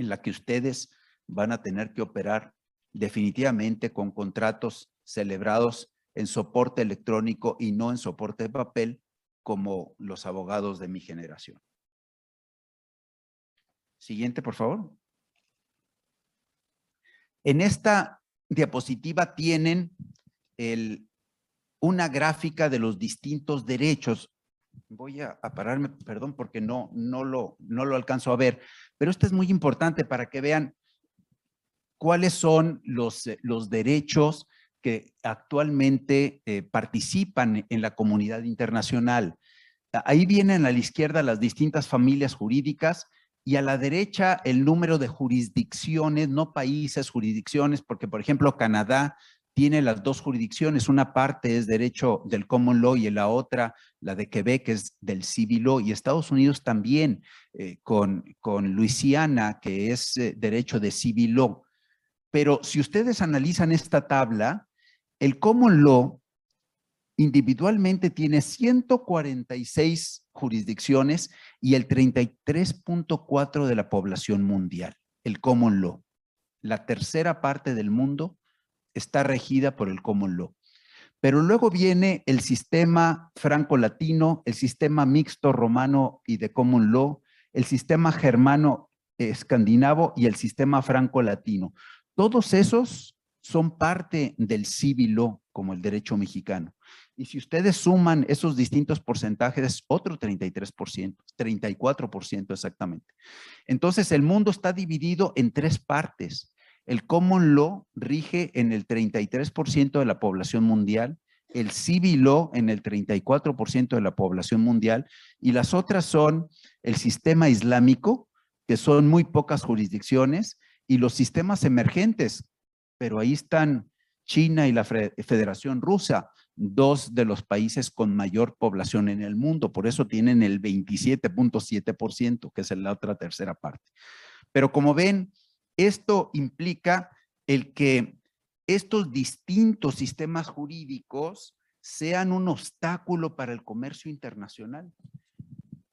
en la que ustedes van a tener que operar definitivamente con contratos celebrados en soporte electrónico y no en soporte de papel como los abogados de mi generación. Siguiente, por favor. En esta diapositiva tienen una gráfica de los distintos derechos. Voy a, pararme, perdón, porque no, no, lo, no lo alcanzo a ver, pero esto es muy importante para que vean cuáles son los, eh, los derechos que actualmente eh, participan en la comunidad internacional. Ahí vienen a la izquierda las distintas familias jurídicas y a la derecha el número de jurisdicciones, no países, jurisdicciones, porque por ejemplo Canadá tiene las dos jurisdicciones, una parte es derecho del common law y la otra, la de Quebec, es del civil law, y Estados Unidos también eh, con, con Luisiana, que es eh, derecho de civil law. Pero si ustedes analizan esta tabla, el common law individualmente tiene 146 jurisdicciones y el 33.4 de la población mundial, el common law. La tercera parte del mundo está regida por el common law. Pero luego viene el sistema franco-latino, el sistema mixto romano y de common law, el sistema germano escandinavo y el sistema franco-latino. Todos esos son parte del civil law, como el derecho mexicano. Y si ustedes suman esos distintos porcentajes, es otro 33%, 34% exactamente. Entonces, el mundo está dividido en tres partes. El common law rige en el 33% de la población mundial, el civil law en el 34% de la población mundial y las otras son el sistema islámico, que son muy pocas jurisdicciones, y los sistemas emergentes, pero ahí están China y la Federación Rusa, dos de los países con mayor población en el mundo, por eso tienen el 27.7%, que es la otra tercera parte. Pero como ven, esto implica el que estos distintos sistemas jurídicos sean un obstáculo para el comercio internacional.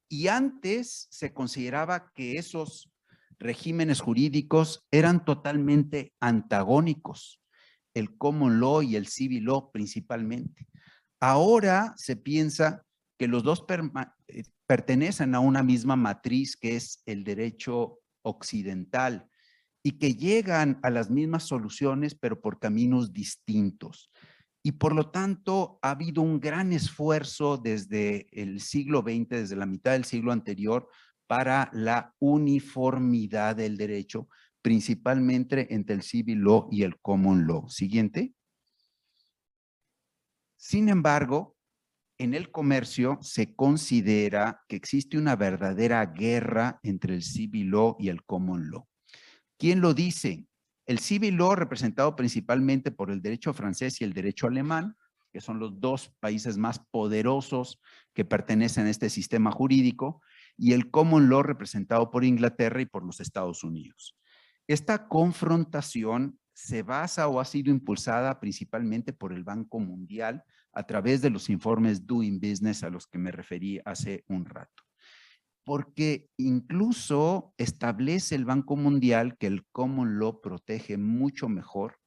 Y antes se consideraba que esos regímenes jurídicos eran totalmente antagónicos, el common law y el civil law principalmente. Ahora se piensa que los dos eh, pertenecen a una misma matriz que es el derecho occidental y que llegan a las mismas soluciones pero por caminos distintos. Y por lo tanto ha habido un gran esfuerzo desde el siglo XX, desde la mitad del siglo anterior, para la uniformidad del derecho, principalmente entre el civil law y el common law. Siguiente. Sin embargo, en el comercio se considera que existe una verdadera guerra entre el civil law y el common law. ¿Quién lo dice? El civil law representado principalmente por el derecho francés y el derecho alemán, que son los dos países más poderosos que pertenecen a este sistema jurídico, y el common law representado por Inglaterra y por los Estados Unidos. Esta confrontación se basa o ha sido impulsada principalmente por el Banco Mundial a través de los informes Doing Business a los que me referí hace un rato. Porque incluso establece el Banco Mundial que el Common Law protege mucho mejor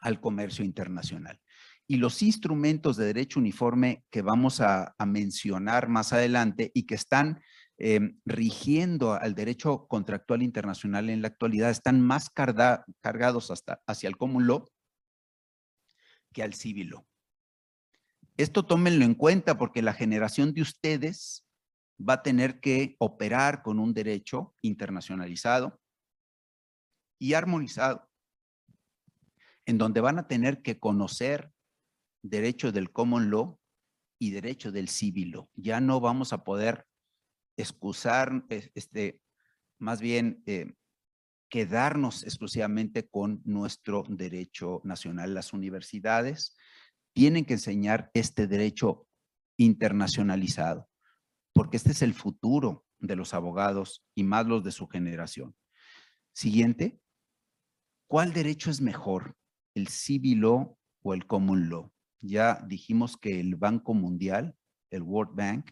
al comercio internacional y los instrumentos de derecho uniforme que vamos a, mencionar más adelante y que están em, rigiendo al derecho contractual internacional en la actualidad están más cargados hasta hacia el common law que al civil law. Esto tómenlo en cuenta porque la generación de ustedes va a tener que operar con un derecho internacionalizado y armonizado, en donde van a tener que conocer derecho del common law y derecho del civil law. Ya no vamos a poder excusar, este, más bien eh, quedarnos exclusivamente con nuestro derecho nacional. Las universidades tienen que enseñar este derecho internacionalizado, porque este es el futuro de los abogados y más los de su generación. Siguiente, ¿cuál derecho es mejor? ¿El civil law o el common law? ya dijimos que el Banco Mundial, el World Bank,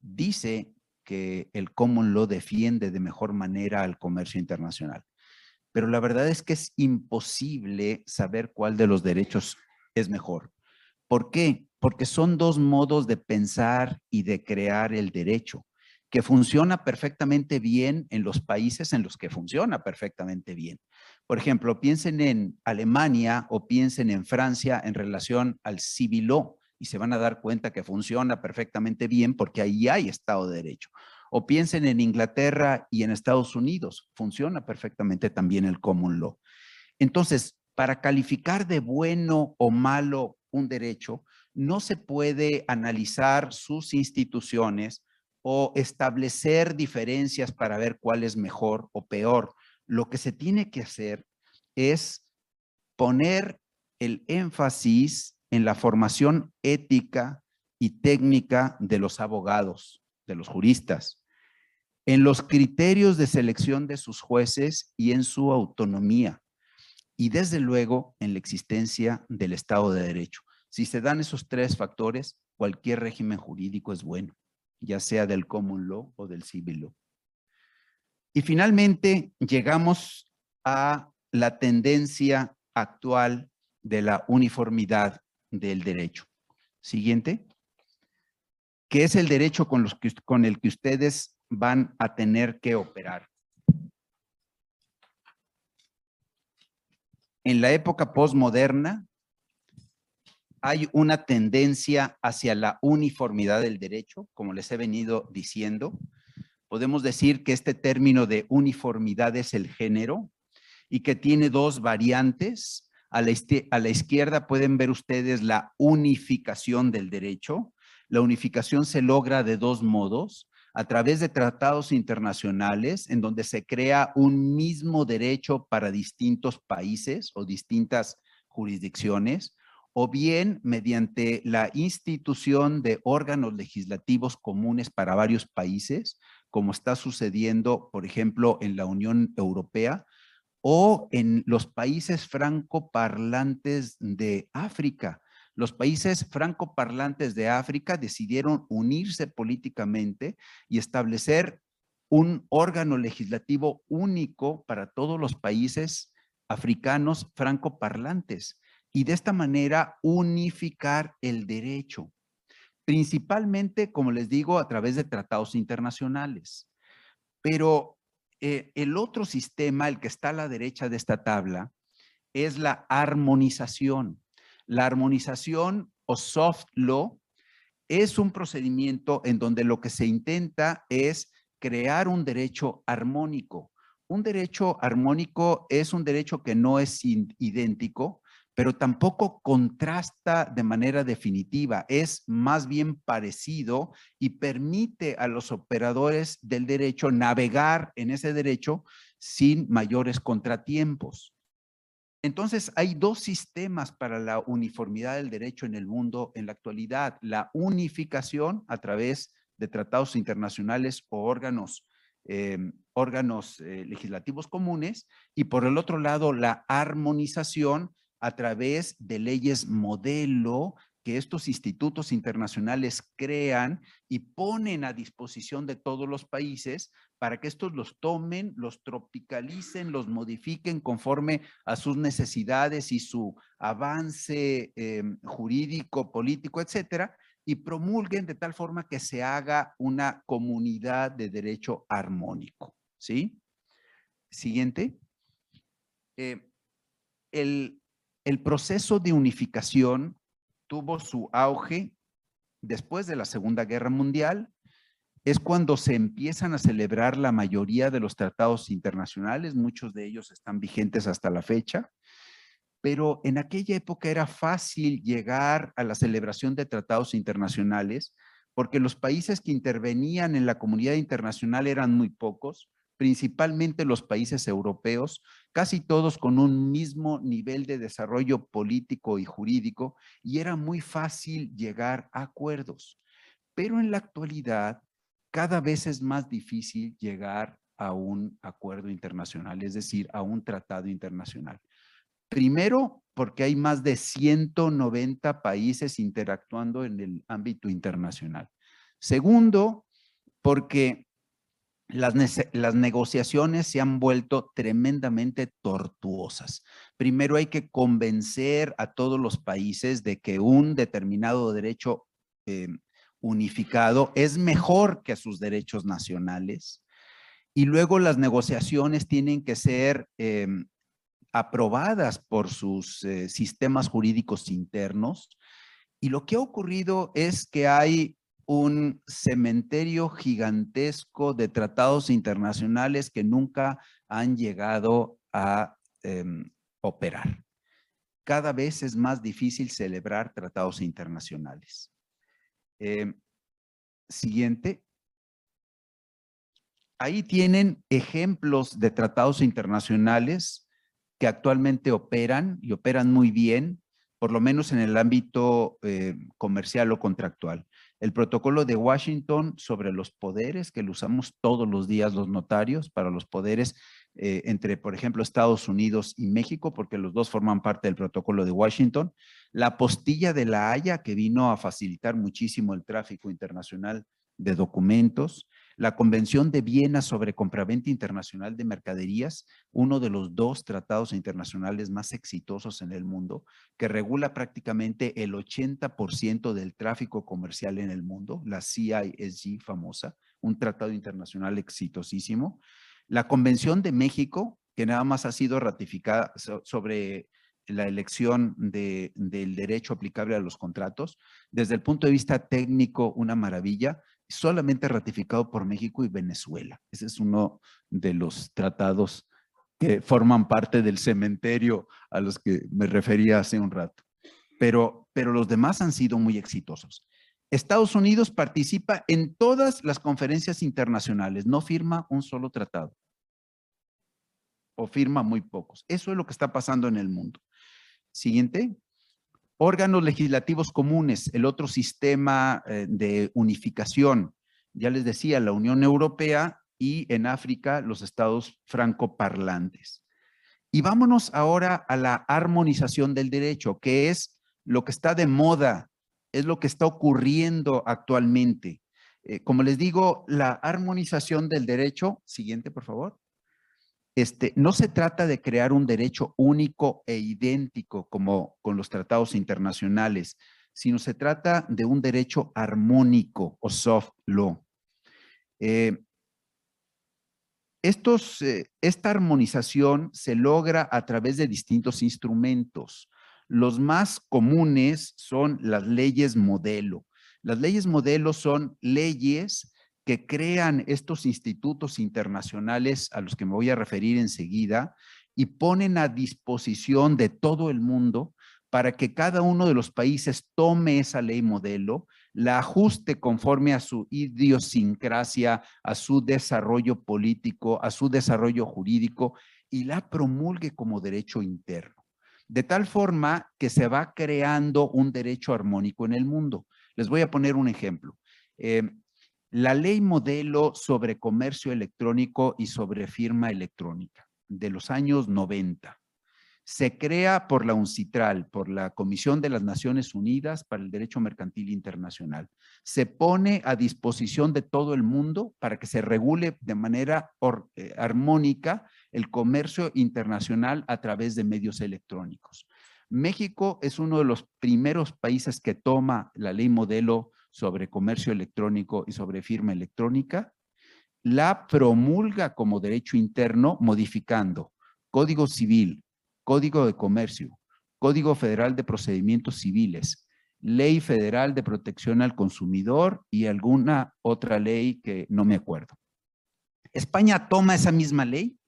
dice que el common law defiende de mejor manera al comercio internacional. Pero la verdad es que es imposible saber cuál de los derechos es mejor. ¿Por qué? Porque son dos modos de pensar y de crear el derecho. que funciona perfectamente bien en los países en los que funciona perfectamente bien. Por ejemplo, piensen en Alemania o piensen en Francia en relación al civil law y se van a dar cuenta que funciona perfectamente bien porque ahí hay Estado de Derecho. O piensen en Inglaterra y en Estados Unidos, funciona perfectamente también el common law. Entonces, para calificar de bueno o malo un derecho, no se puede analizar sus instituciones o establecer diferencias para ver cuál es mejor o peor. Lo que se tiene que hacer es poner el énfasis en la formación ética y técnica de los abogados, de los juristas, en los criterios de selección de sus jueces y en su autonomía, y desde luego en la existencia del Estado de Derecho. Si se dan esos tres factores, cualquier régimen jurídico es bueno, ya sea del common law o del civil law. Y finalmente llegamos a la tendencia actual de la uniformidad del derecho. Siguiente. ¿Qué es el derecho con, con el que ustedes van a tener que operar? En la época postmoderna hay una tendencia hacia la uniformidad del derecho, como les he venido diciendo. Podemos decir que este término de uniformidad es el género y que tiene dos variantes a la, izquierda pueden ver ustedes la unificación del derecho. La unificación se logra de dos modos, a través de tratados internacionales en donde se crea un mismo derecho para distintos países o distintas jurisdicciones, o bien mediante la institución de órganos legislativos comunes para varios países, como está sucediendo, por ejemplo, en la Unión Europea, o en los países francoparlantes de África. Los países francoparlantes de África decidieron unirse políticamente y establecer un órgano legislativo único para todos los países africanos francoparlantes y de esta manera unificar el derecho, principalmente, como les digo, a través de tratados internacionales. Pero eh, el otro sistema, el que está a la derecha de esta tabla, es la armonización. La armonización o soft law es un procedimiento en donde lo que se intenta es crear un derecho armónico. Un derecho armónico es un derecho que no es idéntico, pero tampoco contrasta de manera definitiva, es más bien parecido y permite a los operadores del derecho navegar en ese derecho sin mayores contratiempos. Entonces, hay dos sistemas para la uniformidad del derecho en el mundo en la actualidad. La unificación a través de tratados internacionales o órganos, em, órganos eh, legislativos comunes y por el otro lado, la armonización a través de leyes modelo que estos institutos internacionales crean y ponen a disposición de todos los países para que estos los tomen, los tropicalicen, los modifiquen conforme a sus necesidades y su avance em, jurídico, político, etcétera, y promulguen de tal forma que se haga una comunidad de derecho armónico. ¿Sí? Siguiente. Eh, el, el proceso de unificación tuvo su auge después de la Segunda Guerra Mundial. Es cuando se empiezan a celebrar la mayoría de los tratados internacionales, muchos de ellos están vigentes hasta la fecha, pero en aquella época era fácil llegar a la celebración de tratados internacionales porque los países que intervenían en la comunidad internacional eran muy pocos, principalmente los países europeos, casi todos con un mismo nivel de desarrollo político y jurídico, y era muy fácil llegar a acuerdos. Pero en la actualidad, cada vez es más difícil llegar a un acuerdo internacional, es decir, a un tratado internacional. Primero, porque hay más de 190 países interactuando en el ámbito internacional. Segundo, porque las, negociaciones se han vuelto tremendamente tortuosas. Primero hay que convencer a todos los países de que un determinado derecho eh, unificado es mejor que sus derechos nacionales y luego las negociaciones tienen que ser em, aprobadas por sus eh, sistemas jurídicos internos. Y lo que ha ocurrido es que hay un cementerio gigantesco de tratados internacionales que nunca han llegado a em, operar. Cada vez es más difícil celebrar tratados internacionales. Em, siguiente. Ahí tienen ejemplos de tratados internacionales que actualmente operan y operan muy bien, por lo menos en el ámbito eh, comercial o contractual. El protocolo de Washington sobre los poderes, que lo usamos todos los días los notarios para los poderes eh, entre, por ejemplo, Estados Unidos y México, porque los dos forman parte del protocolo de Washington. La postilla de la Haya, que vino a facilitar muchísimo el tráfico internacional de documentos, la Convención de Viena sobre compraventa internacional de mercaderías, uno de los dos tratados internacionales más exitosos en el mundo, que regula prácticamente el 80% del tráfico comercial en el mundo, la CISG famosa, un tratado internacional exitosísimo. La Convención de México, que nada más ha sido ratificada sobre la elección del derecho aplicable a los contratos. Desde el punto de vista técnico, una maravilla solamente ratificado por México y Venezuela. Ese es uno de los tratados que forman parte del cementerio a los que me refería hace un rato. Pero, pero los demás han sido muy exitosos. Estados Unidos participa en todas las conferencias internacionales, no firma un solo tratado o firma muy pocos. Eso es lo que está pasando en el mundo. Siguiente. Órganos legislativos comunes, el otro sistema eh, de unificación. Ya les decía, la Unión Europea y en África los estados francoparlantes. Y vámonos ahora a la armonización del derecho, que es lo que está de moda, es lo que está ocurriendo actualmente. Eh, como les digo, la armonización del derecho, siguiente por favor, este, no se trata de crear un derecho único e idéntico como con los tratados internacionales, sino se trata de un derecho armónico o soft law. Eh, eh, esta armonización se logra a través de distintos instrumentos. Los más comunes son las leyes modelo. Las leyes modelo son leyes que crean estos institutos internacionales a los que me voy a referir enseguida y ponen a disposición de todo el mundo para que cada uno de los países tome esa ley modelo, la ajuste conforme a su idiosincrasia, a su desarrollo político, a su desarrollo jurídico y la promulgue como derecho interno. De tal forma que se va creando un derecho armónico en el mundo. Les voy a poner un ejemplo. Eh, la ley modelo sobre comercio electrónico y sobre firma electrónica de los años 90 se crea por la UNCITRAL, por la Comisión de las Naciones Unidas para el Derecho Mercantil Internacional. Se pone a disposición de todo el mundo para que se regule de manera eh, armónica el comercio internacional a través de medios electrónicos. México es uno de los primeros países que toma la ley modelo sobre comercio electrónico y sobre firma electrónica, la promulga como derecho interno modificando Código Civil, Código de Comercio, Código Federal de Procedimientos Civiles, Ley Federal de Protección al Consumidor y alguna otra ley que no me acuerdo. España toma esa misma ley,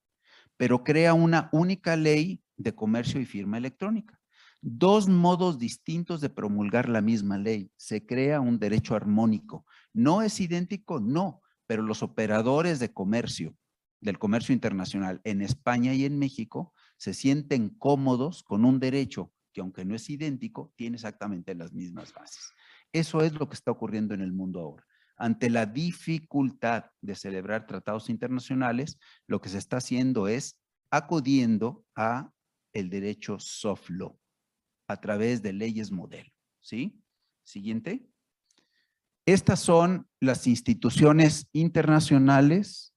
pero crea una única ley de comercio y firma electrónica dos modos distintos de promulgar la misma ley. Se crea un derecho armónico. ¿No es idéntico? No, pero los operadores de comercio, del comercio internacional en España y en México, se sienten cómodos con un derecho que aunque no es idéntico, tiene exactamente las mismas bases. Eso es lo que está ocurriendo en el mundo ahora. Ante la dificultad de celebrar tratados internacionales, lo que se está haciendo es acudiendo a el derecho soft law a través de leyes modelo. ¿Sí? Siguiente. Estas son las instituciones internacionales.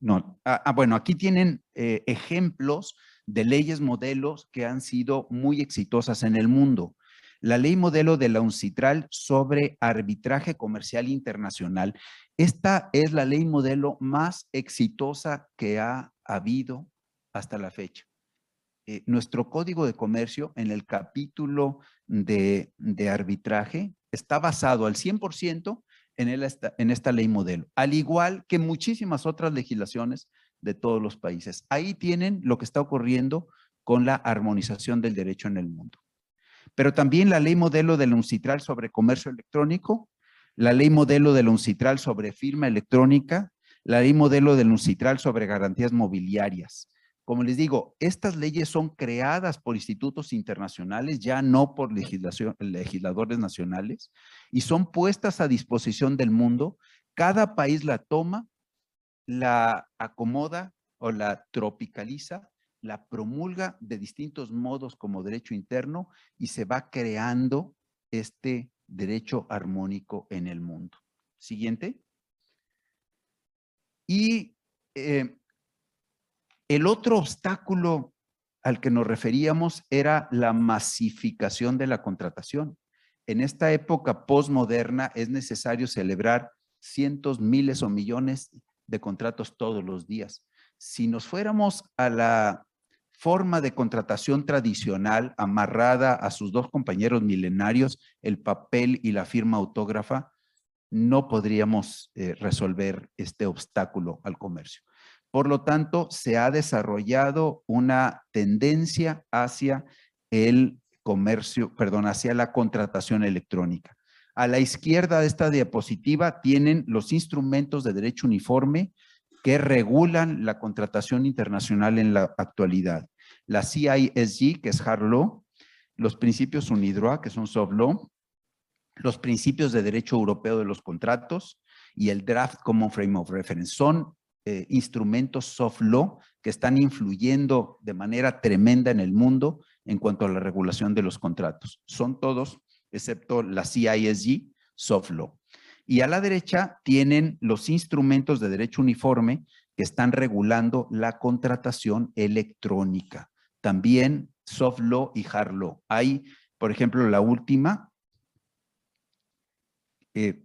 No, ah, ah bueno, aquí tienen eh, ejemplos de leyes modelos que han sido muy exitosas en el mundo. la ley modelo de la UNCITRAL sobre arbitraje comercial internacional. Esta es la ley modelo más exitosa que ha habido hasta la fecha. Eh, nuestro código de comercio en el capítulo de, arbitraje está basado al 100% en, en esta ley modelo, al igual que muchísimas otras legislaciones de todos los países. Ahí tienen lo que está ocurriendo con la armonización del derecho en el mundo. Pero también la ley modelo de la UNCITRAL sobre comercio electrónico, la ley modelo de la UNCITRAL sobre firma electrónica, la ley modelo de la UNCITRAL sobre garantías mobiliarias. Como les digo, estas leyes son creadas por institutos internacionales, ya no por legisladores nacionales, y son puestas a disposición del mundo. Cada país la toma, la acomoda o la tropicaliza la promulga de distintos modos como derecho interno y se va creando este derecho armónico en el mundo. Siguiente. Y eh, el otro obstáculo al que nos referíamos era la masificación de la contratación. En esta época postmoderna es necesario celebrar cientos, miles o millones de contratos todos los días. Si nos fuéramos a la forma de contratación tradicional amarrada a sus dos compañeros milenarios, el papel y la firma autógrafa, no podríamos eh, resolver este obstáculo al comercio. Por lo tanto, se ha desarrollado una tendencia hacia el comercio, perdón, hacia la contratación electrónica. A la izquierda de esta diapositiva tienen los instrumentos de derecho uniforme que regulan la contratación internacional en la actualidad. La CISG, que es Hard Law, los principios UNIDROA, que son Soft Law, los principios de derecho europeo de los contratos y el Draft Common Frame of Reference. Son eh, instrumentos soft law que están influyendo de manera tremenda en el mundo en cuanto a la regulación de los contratos. Son todos, excepto la CISG, soft law. Y a la derecha tienen los instrumentos de derecho uniforme que están regulando la contratación electrónica. También soft law y hard law. Hay, por ejemplo, la última, eh,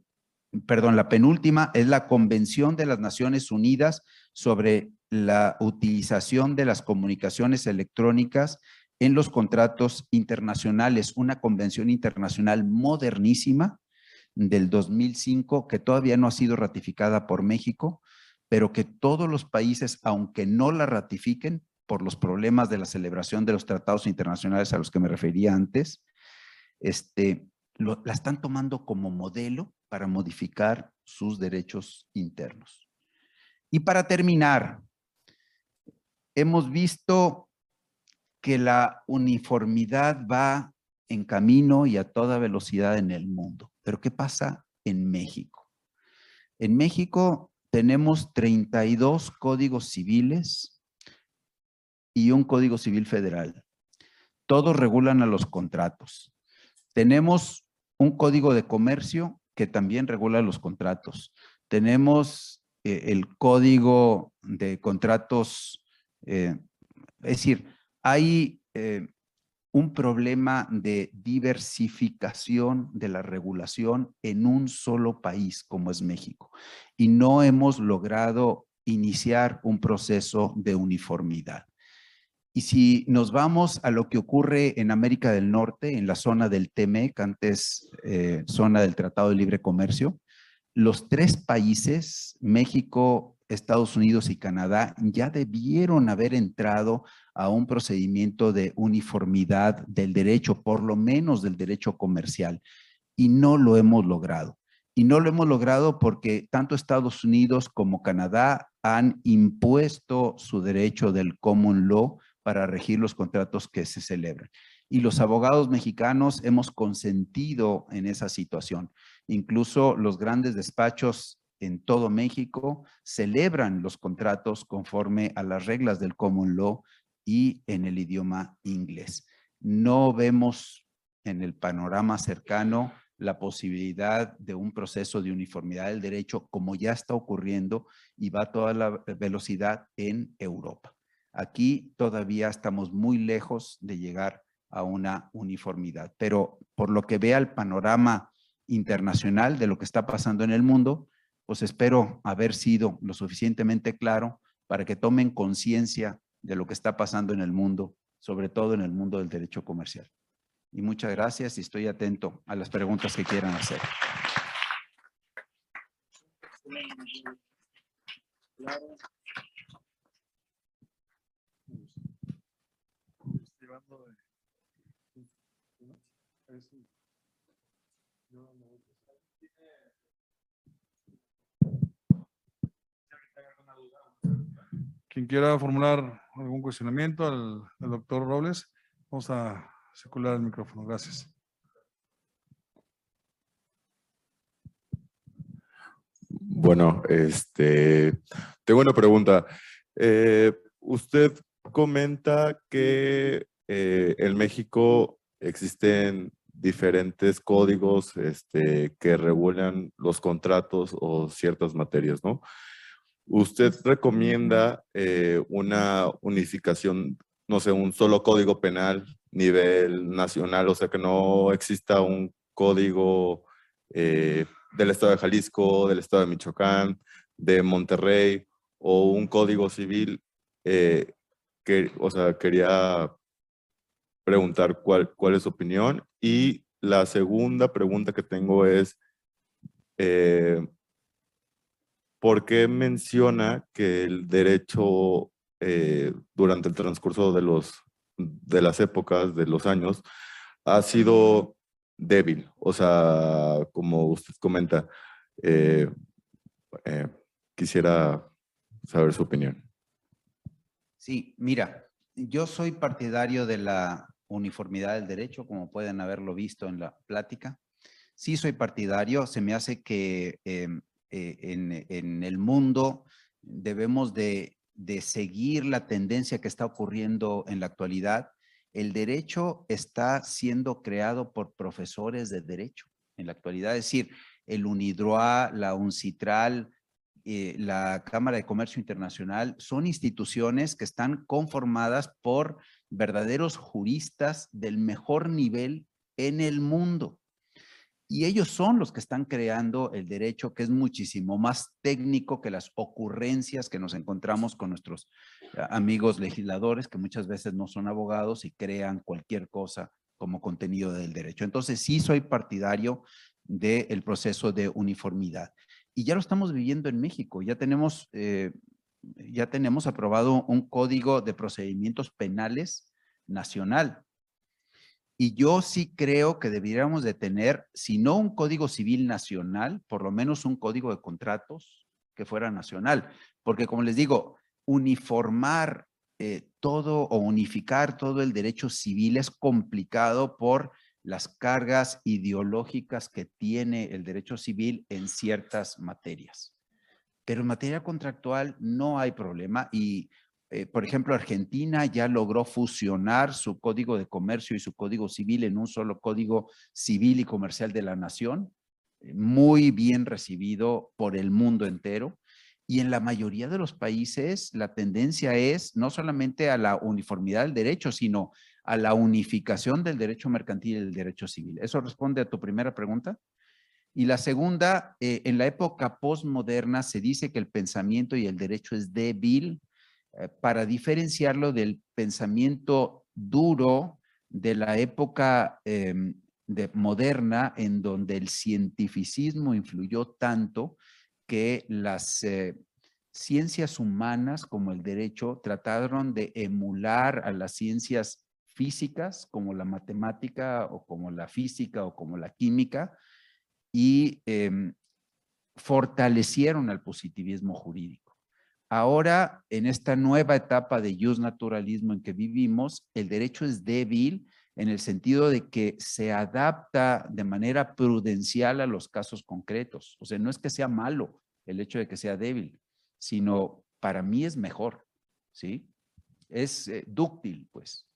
perdón, la penúltima es la Convención de las Naciones Unidas sobre la utilización de las comunicaciones electrónicas en los contratos internacionales, una convención internacional modernísima del 2005 que todavía no ha sido ratificada por México, pero que todos los países, aunque no la ratifiquen por los problemas de la celebración de los tratados internacionales a los que me refería antes, este, la están tomando como modelo para modificar sus derechos internos. Y para terminar, hemos visto que la uniformidad va en camino y a toda velocidad en el mundo. Pero ¿qué pasa en México? En México tenemos 32 códigos civiles y un código civil federal. Todos regulan a los contratos. Tenemos un código de comercio que también regula los contratos. Tenemos eh, el código de contratos, eh, es decir, hay eh, un problema de diversificación de la regulación en un solo país como es México y no hemos logrado iniciar un proceso de uniformidad. Y si nos vamos a lo que ocurre en América del Norte, en la zona del TEMEC, antes eh, zona del Tratado de Libre Comercio, los tres países, México, Estados Unidos y Canadá, ya debieron haber entrado a un procedimiento de uniformidad del derecho, por lo menos del derecho comercial, y no lo hemos logrado. Y no lo hemos logrado porque tanto Estados Unidos como Canadá han impuesto su derecho del common law para regir los contratos que se celebran. Y los abogados mexicanos hemos consentido en esa situación. Incluso los grandes despachos en todo México celebran los contratos conforme a las reglas del common law y en el idioma inglés. No vemos en el panorama cercano la posibilidad de un proceso de uniformidad del derecho como ya está ocurriendo y va a toda la velocidad en Europa. Aquí todavía estamos muy lejos de llegar a una uniformidad. Pero por lo que vea el panorama internacional de lo que está pasando en el mundo, pues espero haber sido lo suficientemente claro para que tomen conciencia de lo que está pasando en el mundo, sobre todo en el mundo del derecho comercial. Y muchas gracias y estoy atento a las preguntas que quieran hacer. Quien quiera formular algún cuestionamiento al, al doctor Robles, vamos a circular el micrófono. Gracias. Bueno, este, tengo una pregunta. Eh, usted comenta que eh, en México existen diferentes códigos este, que regulan los contratos o ciertas materias, ¿no? ¿Usted recomienda eh, una unificación, no sé, un solo código penal nivel nacional, o sea, que no exista un código eh, del Estado de Jalisco, del Estado de Michoacán, de Monterrey, o un código civil, eh, que, o sea, quería preguntar cuál, cuál es su opinión. Y la segunda pregunta que tengo es, eh, ¿por qué menciona que el derecho durante el transcurso de los de las épocas, de los años, ha sido débil. O sea, como usted comenta, eh, eh, quisiera saber su opinión. Sí, mira, yo soy partidario de la uniformidad del derecho, como pueden haberlo visto en la plática. Sí soy partidario, se me hace que em, eh, en, el mundo debemos de de seguir la tendencia que está ocurriendo en la actualidad, el derecho está siendo creado por profesores de derecho en la actualidad. Es decir, el UNIDROA, la UNCITRAL, eh, la Cámara de Comercio Internacional, son instituciones que están conformadas por verdaderos juristas del mejor nivel en el mundo. Y ellos son los que están creando el derecho que es muchísimo más técnico que las ocurrencias que nos encontramos con nuestros eh, amigos legisladores, que muchas veces no son abogados y crean cualquier cosa como contenido del derecho. Entonces sí soy partidario del proceso de uniformidad. Y ya lo estamos viviendo en México. Ya tenemos, eh, ya tenemos aprobado un código de procedimientos penales nacional y yo sí creo que deberíamos de tener, si no un código civil nacional, por lo menos un código de contratos que fuera nacional. Porque como les digo, uniformar eh, todo o unificar todo el derecho civil es complicado por las cargas ideológicas que tiene el derecho civil en ciertas materias. Pero en materia contractual no hay problema y eh, por ejemplo, Argentina ya logró fusionar su código de comercio y su código civil en un solo código civil y comercial de la nación, eh, muy bien recibido por el mundo entero. Y en la mayoría de los países la tendencia es no solamente a la uniformidad del derecho, sino a la unificación del derecho mercantil y del derecho civil. ¿Eso responde a tu primera pregunta? Y la segunda, eh, en la época postmoderna se dice que el pensamiento y el derecho es débil eh, para diferenciarlo del pensamiento duro de la época em, de, moderna en donde el cientificismo influyó tanto que las eh, ciencias humanas como el derecho trataron de emular a las ciencias físicas como la matemática o como la física o como la química y em, fortalecieron al positivismo jurídico. Ahora, en esta nueva etapa de naturalismo en que vivimos, el derecho es débil en el sentido de que se adapta de manera prudencial a los casos concretos. O sea, no es que sea malo el hecho de que sea débil, sino para mí es mejor, ¿sí? Es eh, dúctil, pues.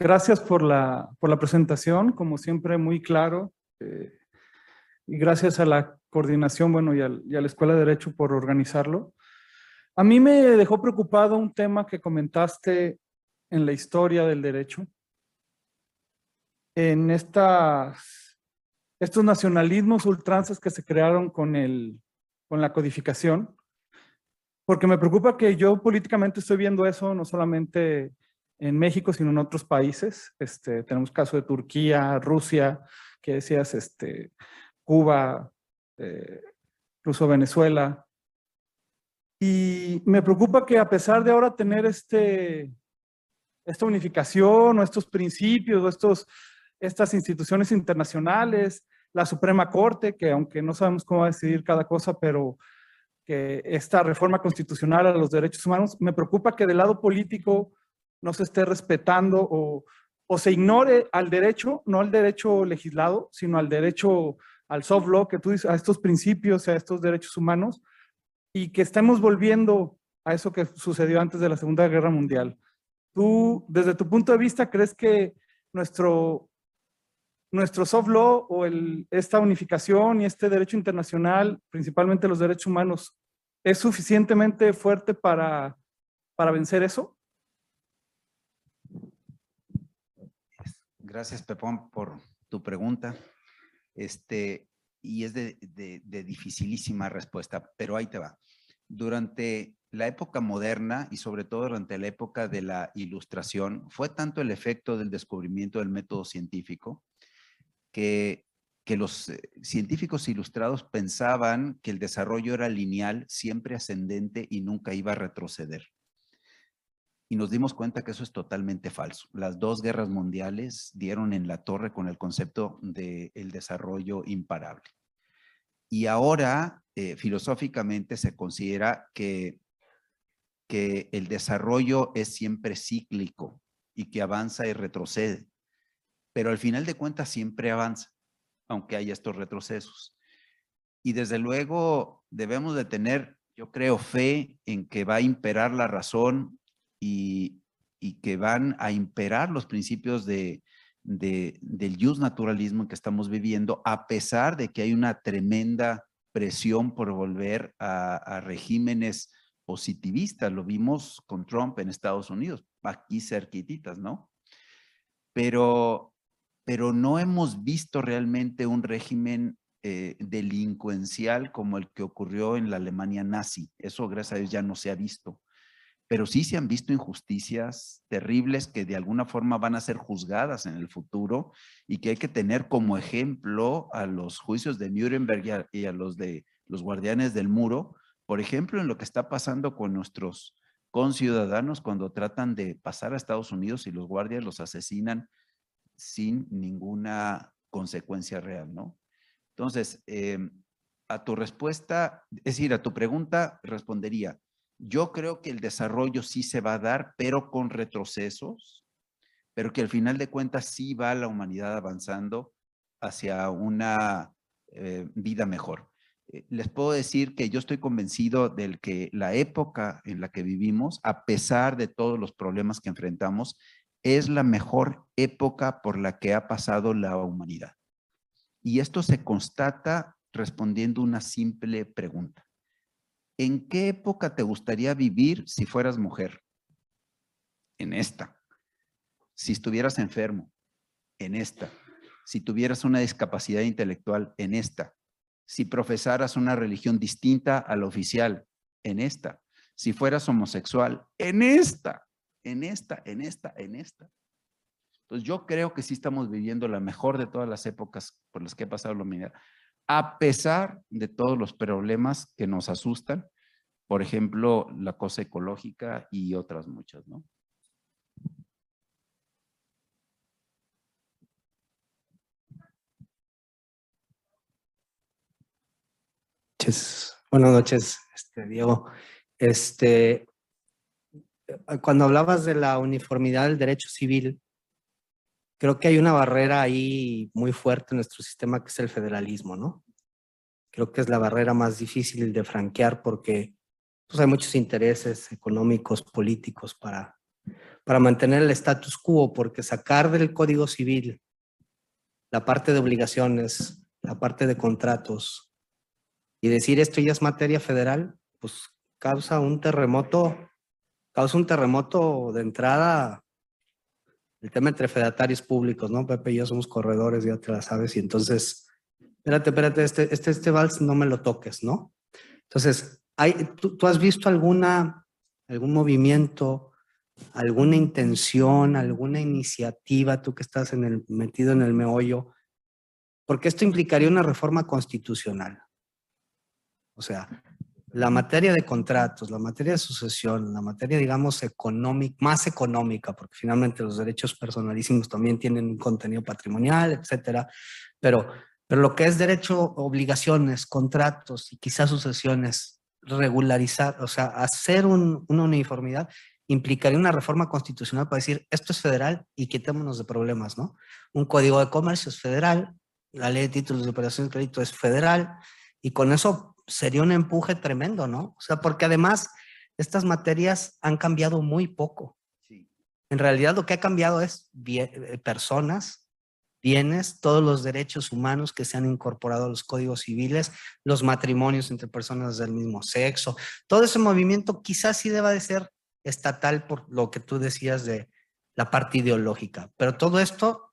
Gracias por la, por la presentación, como siempre muy claro. eh, y gracias a la coordinación, bueno, y, al- y a la Escuela de Derecho por organizarlo. A mí me dejó preocupado un tema que comentaste en la historia del derecho. En estas, estos nacionalismos ultranzas que se crearon con, el, con la codificación, porque me preocupa que yo políticamente estoy viendo eso no solamente en México, sino en otros países. Este, tenemos caso de Turquía, Rusia, que decías, este, Cuba, eh, incluso Venezuela. Y me preocupa que a pesar de ahora tener este, esta unificación o estos principios o estos, estas instituciones internacionales, la Suprema Corte, que aunque no sabemos cómo va a decidir cada cosa, pero que esta reforma constitucional a los derechos humanos, me preocupa que del lado político no se esté respetando o, o se ignore al derecho, no al derecho legislado, sino al derecho, al soft law, que tú dices, a estos principios, a estos derechos humanos, y que estemos volviendo a eso que sucedió antes de la Segunda Guerra Mundial. Tú, desde tu punto de vista, crees que nuestro, nuestro soft law o esta unificación y este derecho internacional, principalmente los derechos humanos, es suficientemente fuerte para, para vencer eso? Gracias, Pepón, por tu pregunta. Este, y es de, dificilísima respuesta, pero ahí te va. Durante la época moderna y sobre todo durante la época de la ilustración, fue tanto el efecto del descubrimiento del método científico que, que los eh, científicos ilustrados pensaban que el desarrollo era lineal, siempre ascendente y nunca iba a retroceder y nos dimos cuenta que eso es totalmente falso. Las dos guerras mundiales dieron en la torre con el concepto del desarrollo imparable. Y ahora, eh, filosóficamente, se considera que, que el desarrollo es siempre cíclico y que avanza y retrocede. Pero al final de cuentas siempre avanza, aunque haya estos retrocesos. Y desde luego debemos de tener, yo creo, fe en que va a imperar la razón y, que van a imperar los principios de, de- del naturalismo que estamos viviendo, a pesar de que hay una tremenda presión por volver a, a regímenes positivistas. Lo vimos con Trump en Estados Unidos, aquí cerquititas, ¿no? Pero, pero no hemos visto realmente un régimen eh, delincuencial como el que ocurrió en la Alemania nazi. Eso, gracias a Dios, ya no se ha visto pero sí se han visto injusticias terribles que de alguna forma van a ser juzgadas en el futuro y que hay que tener como ejemplo a los juicios de Nuremberg y a, los de los guardianes del muro, por ejemplo, en lo que está pasando con nuestros conciudadanos cuando tratan de pasar a Estados Unidos y los guardias los asesinan sin ninguna consecuencia real, ¿no? Entonces, eh, a tu respuesta, es decir, a tu pregunta, respondería, yo creo que el desarrollo sí se va a dar, pero con retrocesos, pero que al final de cuentas sí va la humanidad avanzando hacia una eh, vida mejor. Eh, Les puedo decir que yo estoy convencido del que la época en la que vivimos, a pesar de todos los problemas que enfrentamos, es la mejor época por la que ha pasado la humanidad. Y esto se constata respondiendo una simple pregunta. ¿En qué época te gustaría vivir si fueras mujer? En esta. Si estuvieras enfermo, en esta. Si tuvieras una discapacidad intelectual, en esta. Si profesaras una religión distinta a la oficial, en esta. Si fueras homosexual, en esta, en esta, en esta, en esta. Entonces yo creo que sí estamos viviendo la mejor de todas las épocas por las que ha pasado la humanidad a pesar de todos los problemas que nos asustan, por ejemplo, la cosa ecológica y otras muchas, ¿no? Buenas noches, este, Diego. Este, cuando hablabas de la uniformidad del derecho civil, creo que hay una barrera ahí muy fuerte en nuestro sistema que es el federalismo, ¿no? Creo que es la barrera más difícil de franquear porque pues, hay muchos intereses económicos, políticos para para mantener el status quo, porque sacar del Código Civil la parte de obligaciones, la parte de contratos y decir esto ya es materia federal, pues causa un terremoto, causa un terremoto de entrada el tema entre fedatarios públicos, ¿no? Pepe y yo somos corredores, ya te la sabes, y entonces, espérate, espérate, este, este, este vals no me lo toques, ¿no? Entonces, hay, ¿tú, tú has visto alguna, algún movimiento, alguna intención, alguna iniciativa, tú que estás en el, metido en el meollo, porque esto implicaría una reforma constitucional. O sea, la materia de contratos, la materia de sucesión, la materia, digamos, económica, más económica, porque finalmente los derechos personalísimos también tienen un contenido patrimonial, etcétera, pero, pero lo que es derecho, obligaciones, contratos y quizás sucesiones, regularizar, o sea, hacer un, una uniformidad implicaría una reforma constitucional para decir, esto es federal y quitémonos de problemas, ¿no? Un código de comercio es federal, la ley de títulos de operaciones de crédito es federal, y con eso sería un empuje tremendo, ¿no? O sea, porque además estas materias han cambiado muy poco. En realidad lo que ha cambiado es eh, personas, bienes, todos los derechos humanos que se han incorporado a los códigos civiles, los matrimonios entre personas del mismo sexo. Todo ese movimiento quizás sí deba de ser estatal por lo que tú decías de la parte ideológica. Pero todo esto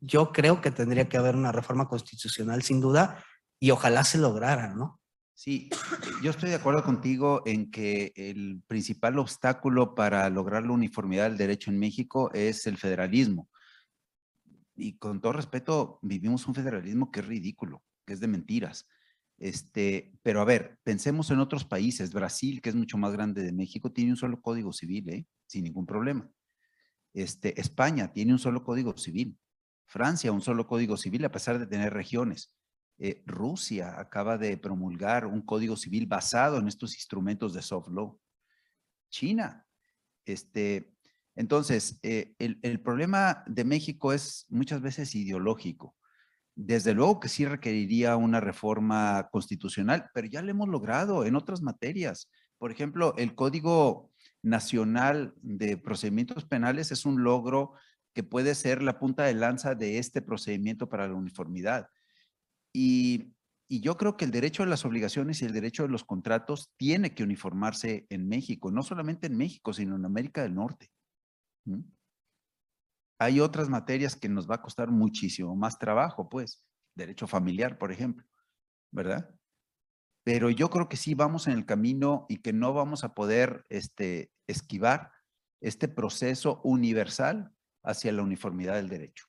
yo creo que tendría que haber una reforma constitucional sin duda y ojalá se lograra, ¿no? Sí, yo estoy de acuerdo contigo en que el principal obstáculo para lograr la uniformidad del derecho en México es el federalismo. Y con todo respeto, vivimos un federalismo que es ridículo, que es de mentiras. Este, pero a ver, pensemos en otros países. Brasil, que es mucho más grande de México, tiene un solo código civil, ¿eh? sin ningún problema. Este, España tiene un solo código civil. Francia, un solo código civil, a pesar de tener regiones. Eh, Rusia acaba de promulgar un código civil basado en estos instrumentos de soft law. China. Este, entonces, eh, el, el, problema de México es muchas veces ideológico. Desde luego que sí requeriría una reforma constitucional, pero ya lo hemos logrado en otras materias. Por ejemplo, el Código Nacional de Procedimientos Penales es un logro que puede ser la punta de lanza de este procedimiento para la uniformidad. Y, yo creo que el derecho a las obligaciones y el derecho a los contratos tiene que uniformarse en México, no solamente en México, sino en América del Norte. Hay otras materias que nos va a costar muchísimo más trabajo, pues, derecho familiar, por ejemplo, ¿verdad? Pero yo creo que sí vamos en el camino y que no vamos a poder este, esquivar este proceso universal hacia la uniformidad del derecho.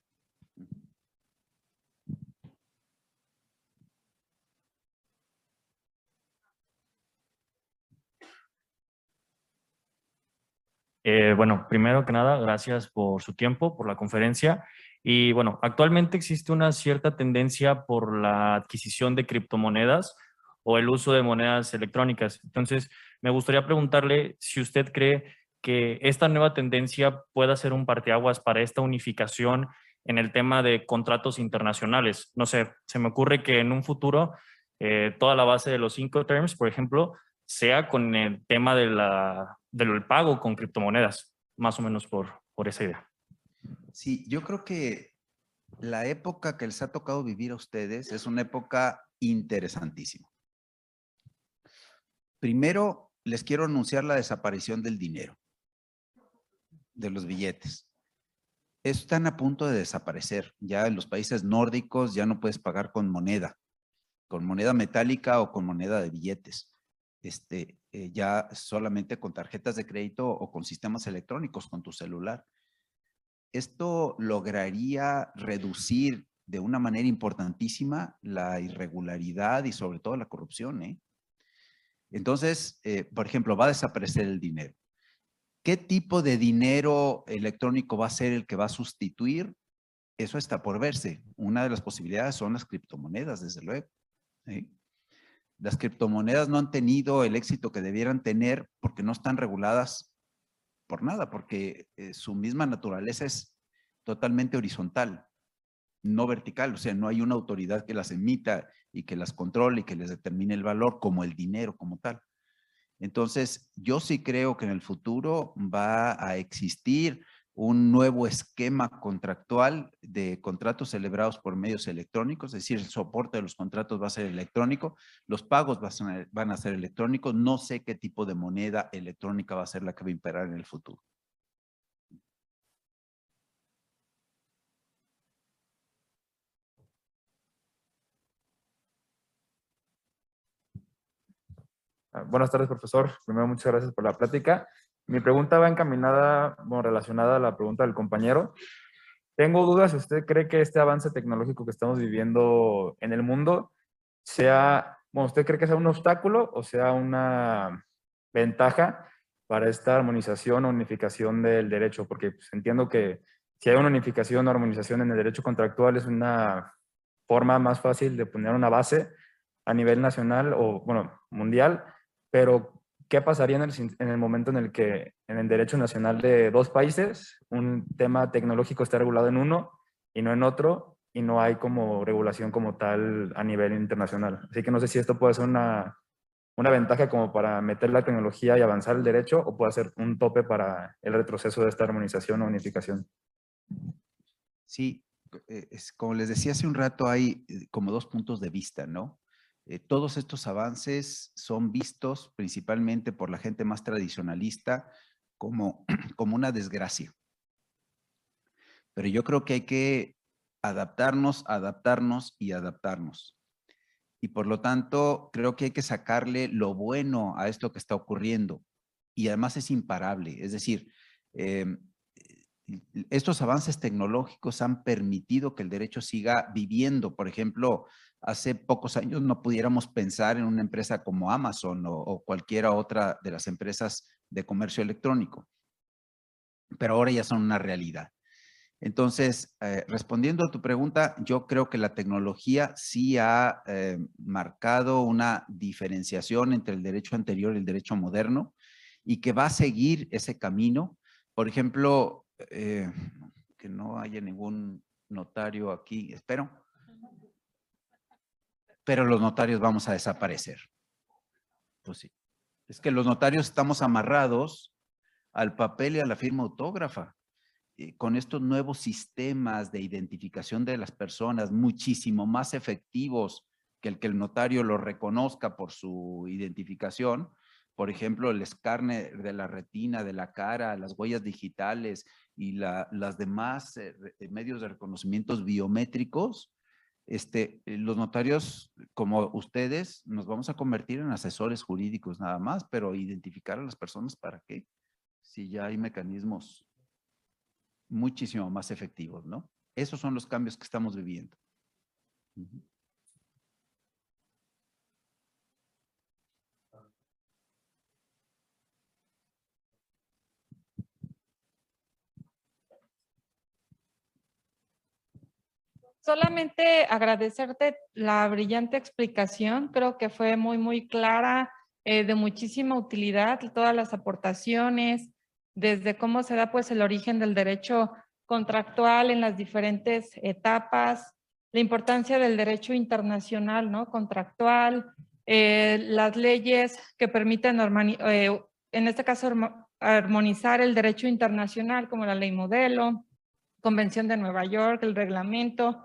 Eh, bueno, primero que nada, gracias por su tiempo, por la conferencia. Y bueno, actualmente existe una cierta tendencia por la adquisición de criptomonedas o el uso de monedas electrónicas. Entonces, me gustaría preguntarle si usted cree que esta nueva tendencia pueda ser un parteaguas para esta unificación en el tema de contratos internacionales. No sé, se me ocurre que en un futuro eh, toda la base de los cinco terms, por ejemplo, sea con el tema de la, del pago con criptomonedas, más o menos por, por esa idea. Sí, yo creo que la época que les ha tocado vivir a ustedes es una época interesantísima. Primero, les quiero anunciar la desaparición del dinero, de los billetes. Están a punto de desaparecer. Ya en los países nórdicos ya no puedes pagar con moneda, con moneda metálica o con moneda de billetes este, eh, ya solamente con tarjetas de crédito o con sistemas electrónicos, con tu celular. Esto lograría reducir de una manera importantísima la irregularidad y sobre todo la corrupción. ¿eh? Entonces, eh, por ejemplo, va a desaparecer el dinero. ¿Qué tipo de dinero electrónico va a ser el que va a sustituir? Eso está por verse. Una de las posibilidades son las criptomonedas, desde luego. Las criptomonedas no han tenido el éxito que debieran tener porque no están reguladas por nada, porque eh, su misma naturaleza es totalmente horizontal, no vertical, o sea, no hay una autoridad que las emita y que las controle y que les determine el valor como el dinero como tal. Entonces, yo sí creo que en el futuro va a existir un nuevo esquema contractual de contratos celebrados por medios electrónicos, es decir, el soporte de los contratos va a ser electrónico, los pagos van a ser electrónicos, no sé qué tipo de moneda electrónica va a ser la que va a imperar en el futuro. Ah, buenas tardes, profesor. Primero, muchas gracias por la plática. Mi pregunta va encaminada, bueno, relacionada a la pregunta del compañero. Tengo dudas usted cree que este avance tecnológico que estamos viviendo en el mundo sea, bueno, ¿usted cree que sea un obstáculo o sea una ventaja para esta armonización o unificación del derecho? Porque pues, entiendo que si hay una unificación o armonización en el derecho contractual es una forma más fácil de poner una base a nivel nacional o, bueno, mundial pero, ¿qué pasaría en el, en el, momento en el que en el derecho nacional de dos países un tema tecnológico está regulado en uno y no en otro y no hay como regulación como tal a nivel internacional? Así que no sé si esto puede ser una, una ventaja como para meter la tecnología y avanzar el derecho o puede ser un tope para el retroceso de esta armonización o unificación. Sí, eh, como les decía hace un rato, hay eh, como dos puntos de vista, ¿no? Eh, todos estos avances son vistos principalmente por la gente más tradicionalista como, <clears throat> como una desgracia. Pero yo creo que hay que adaptarnos, adaptarnos y adaptarnos. Y por lo tanto, creo que hay que sacarle lo bueno a esto que está ocurriendo. Y además es imparable. Es decir, em, estos avances tecnológicos han permitido que el derecho siga viviendo. Por ejemplo, hace pocos años no pudiéramos pensar en una empresa como Amazon o, cualquiera otra de las empresas de comercio electrónico. Pero ahora ya son una realidad. Entonces, eh, respondiendo a tu pregunta, yo creo que la tecnología sí ha eh, marcado una diferenciación entre el derecho anterior y el derecho moderno y que va a seguir ese camino. Por ejemplo, eh, que no haya ningún notario aquí, espero pero los notarios vamos a desaparecer. Pues sí. Es que los notarios estamos amarrados al papel y a la firma autógrafa. con estos nuevos sistemas de identificación de las personas, muchísimo más efectivos que el que el notario lo reconozca por su identificación, por ejemplo, el escáner de la retina, de la cara, las huellas digitales y las demás eh, medios de reconocimientos biométricos, este, eh, los notarios, como ustedes, nos vamos a convertir en asesores jurídicos nada más, pero identificar a las personas para qué, si ya hay mecanismos muchísimo más efectivos, ¿no? Esos son los cambios que estamos viviendo. Solamente agradecerte la brillante explicación, creo que fue muy, muy clara, eh, de muchísima utilidad, todas las aportaciones, desde cómo se da pues el origen del derecho contractual en las diferentes etapas, la importancia del derecho internacional, ¿no? Contractual, eh, las leyes que permiten, eh, en este caso, armonizar el derecho internacional, como la ley modelo, Convención de Nueva York, el reglamento,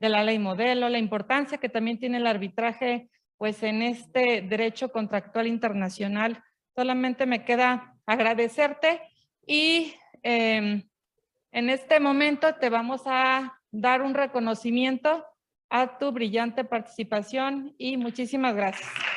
de la ley modelo, la importancia que también tiene el arbitraje pues en este derecho contractual internacional. Solamente me queda agradecerte y em, en este momento te vamos a dar un reconocimiento a tu brillante participación y muchísimas gracias.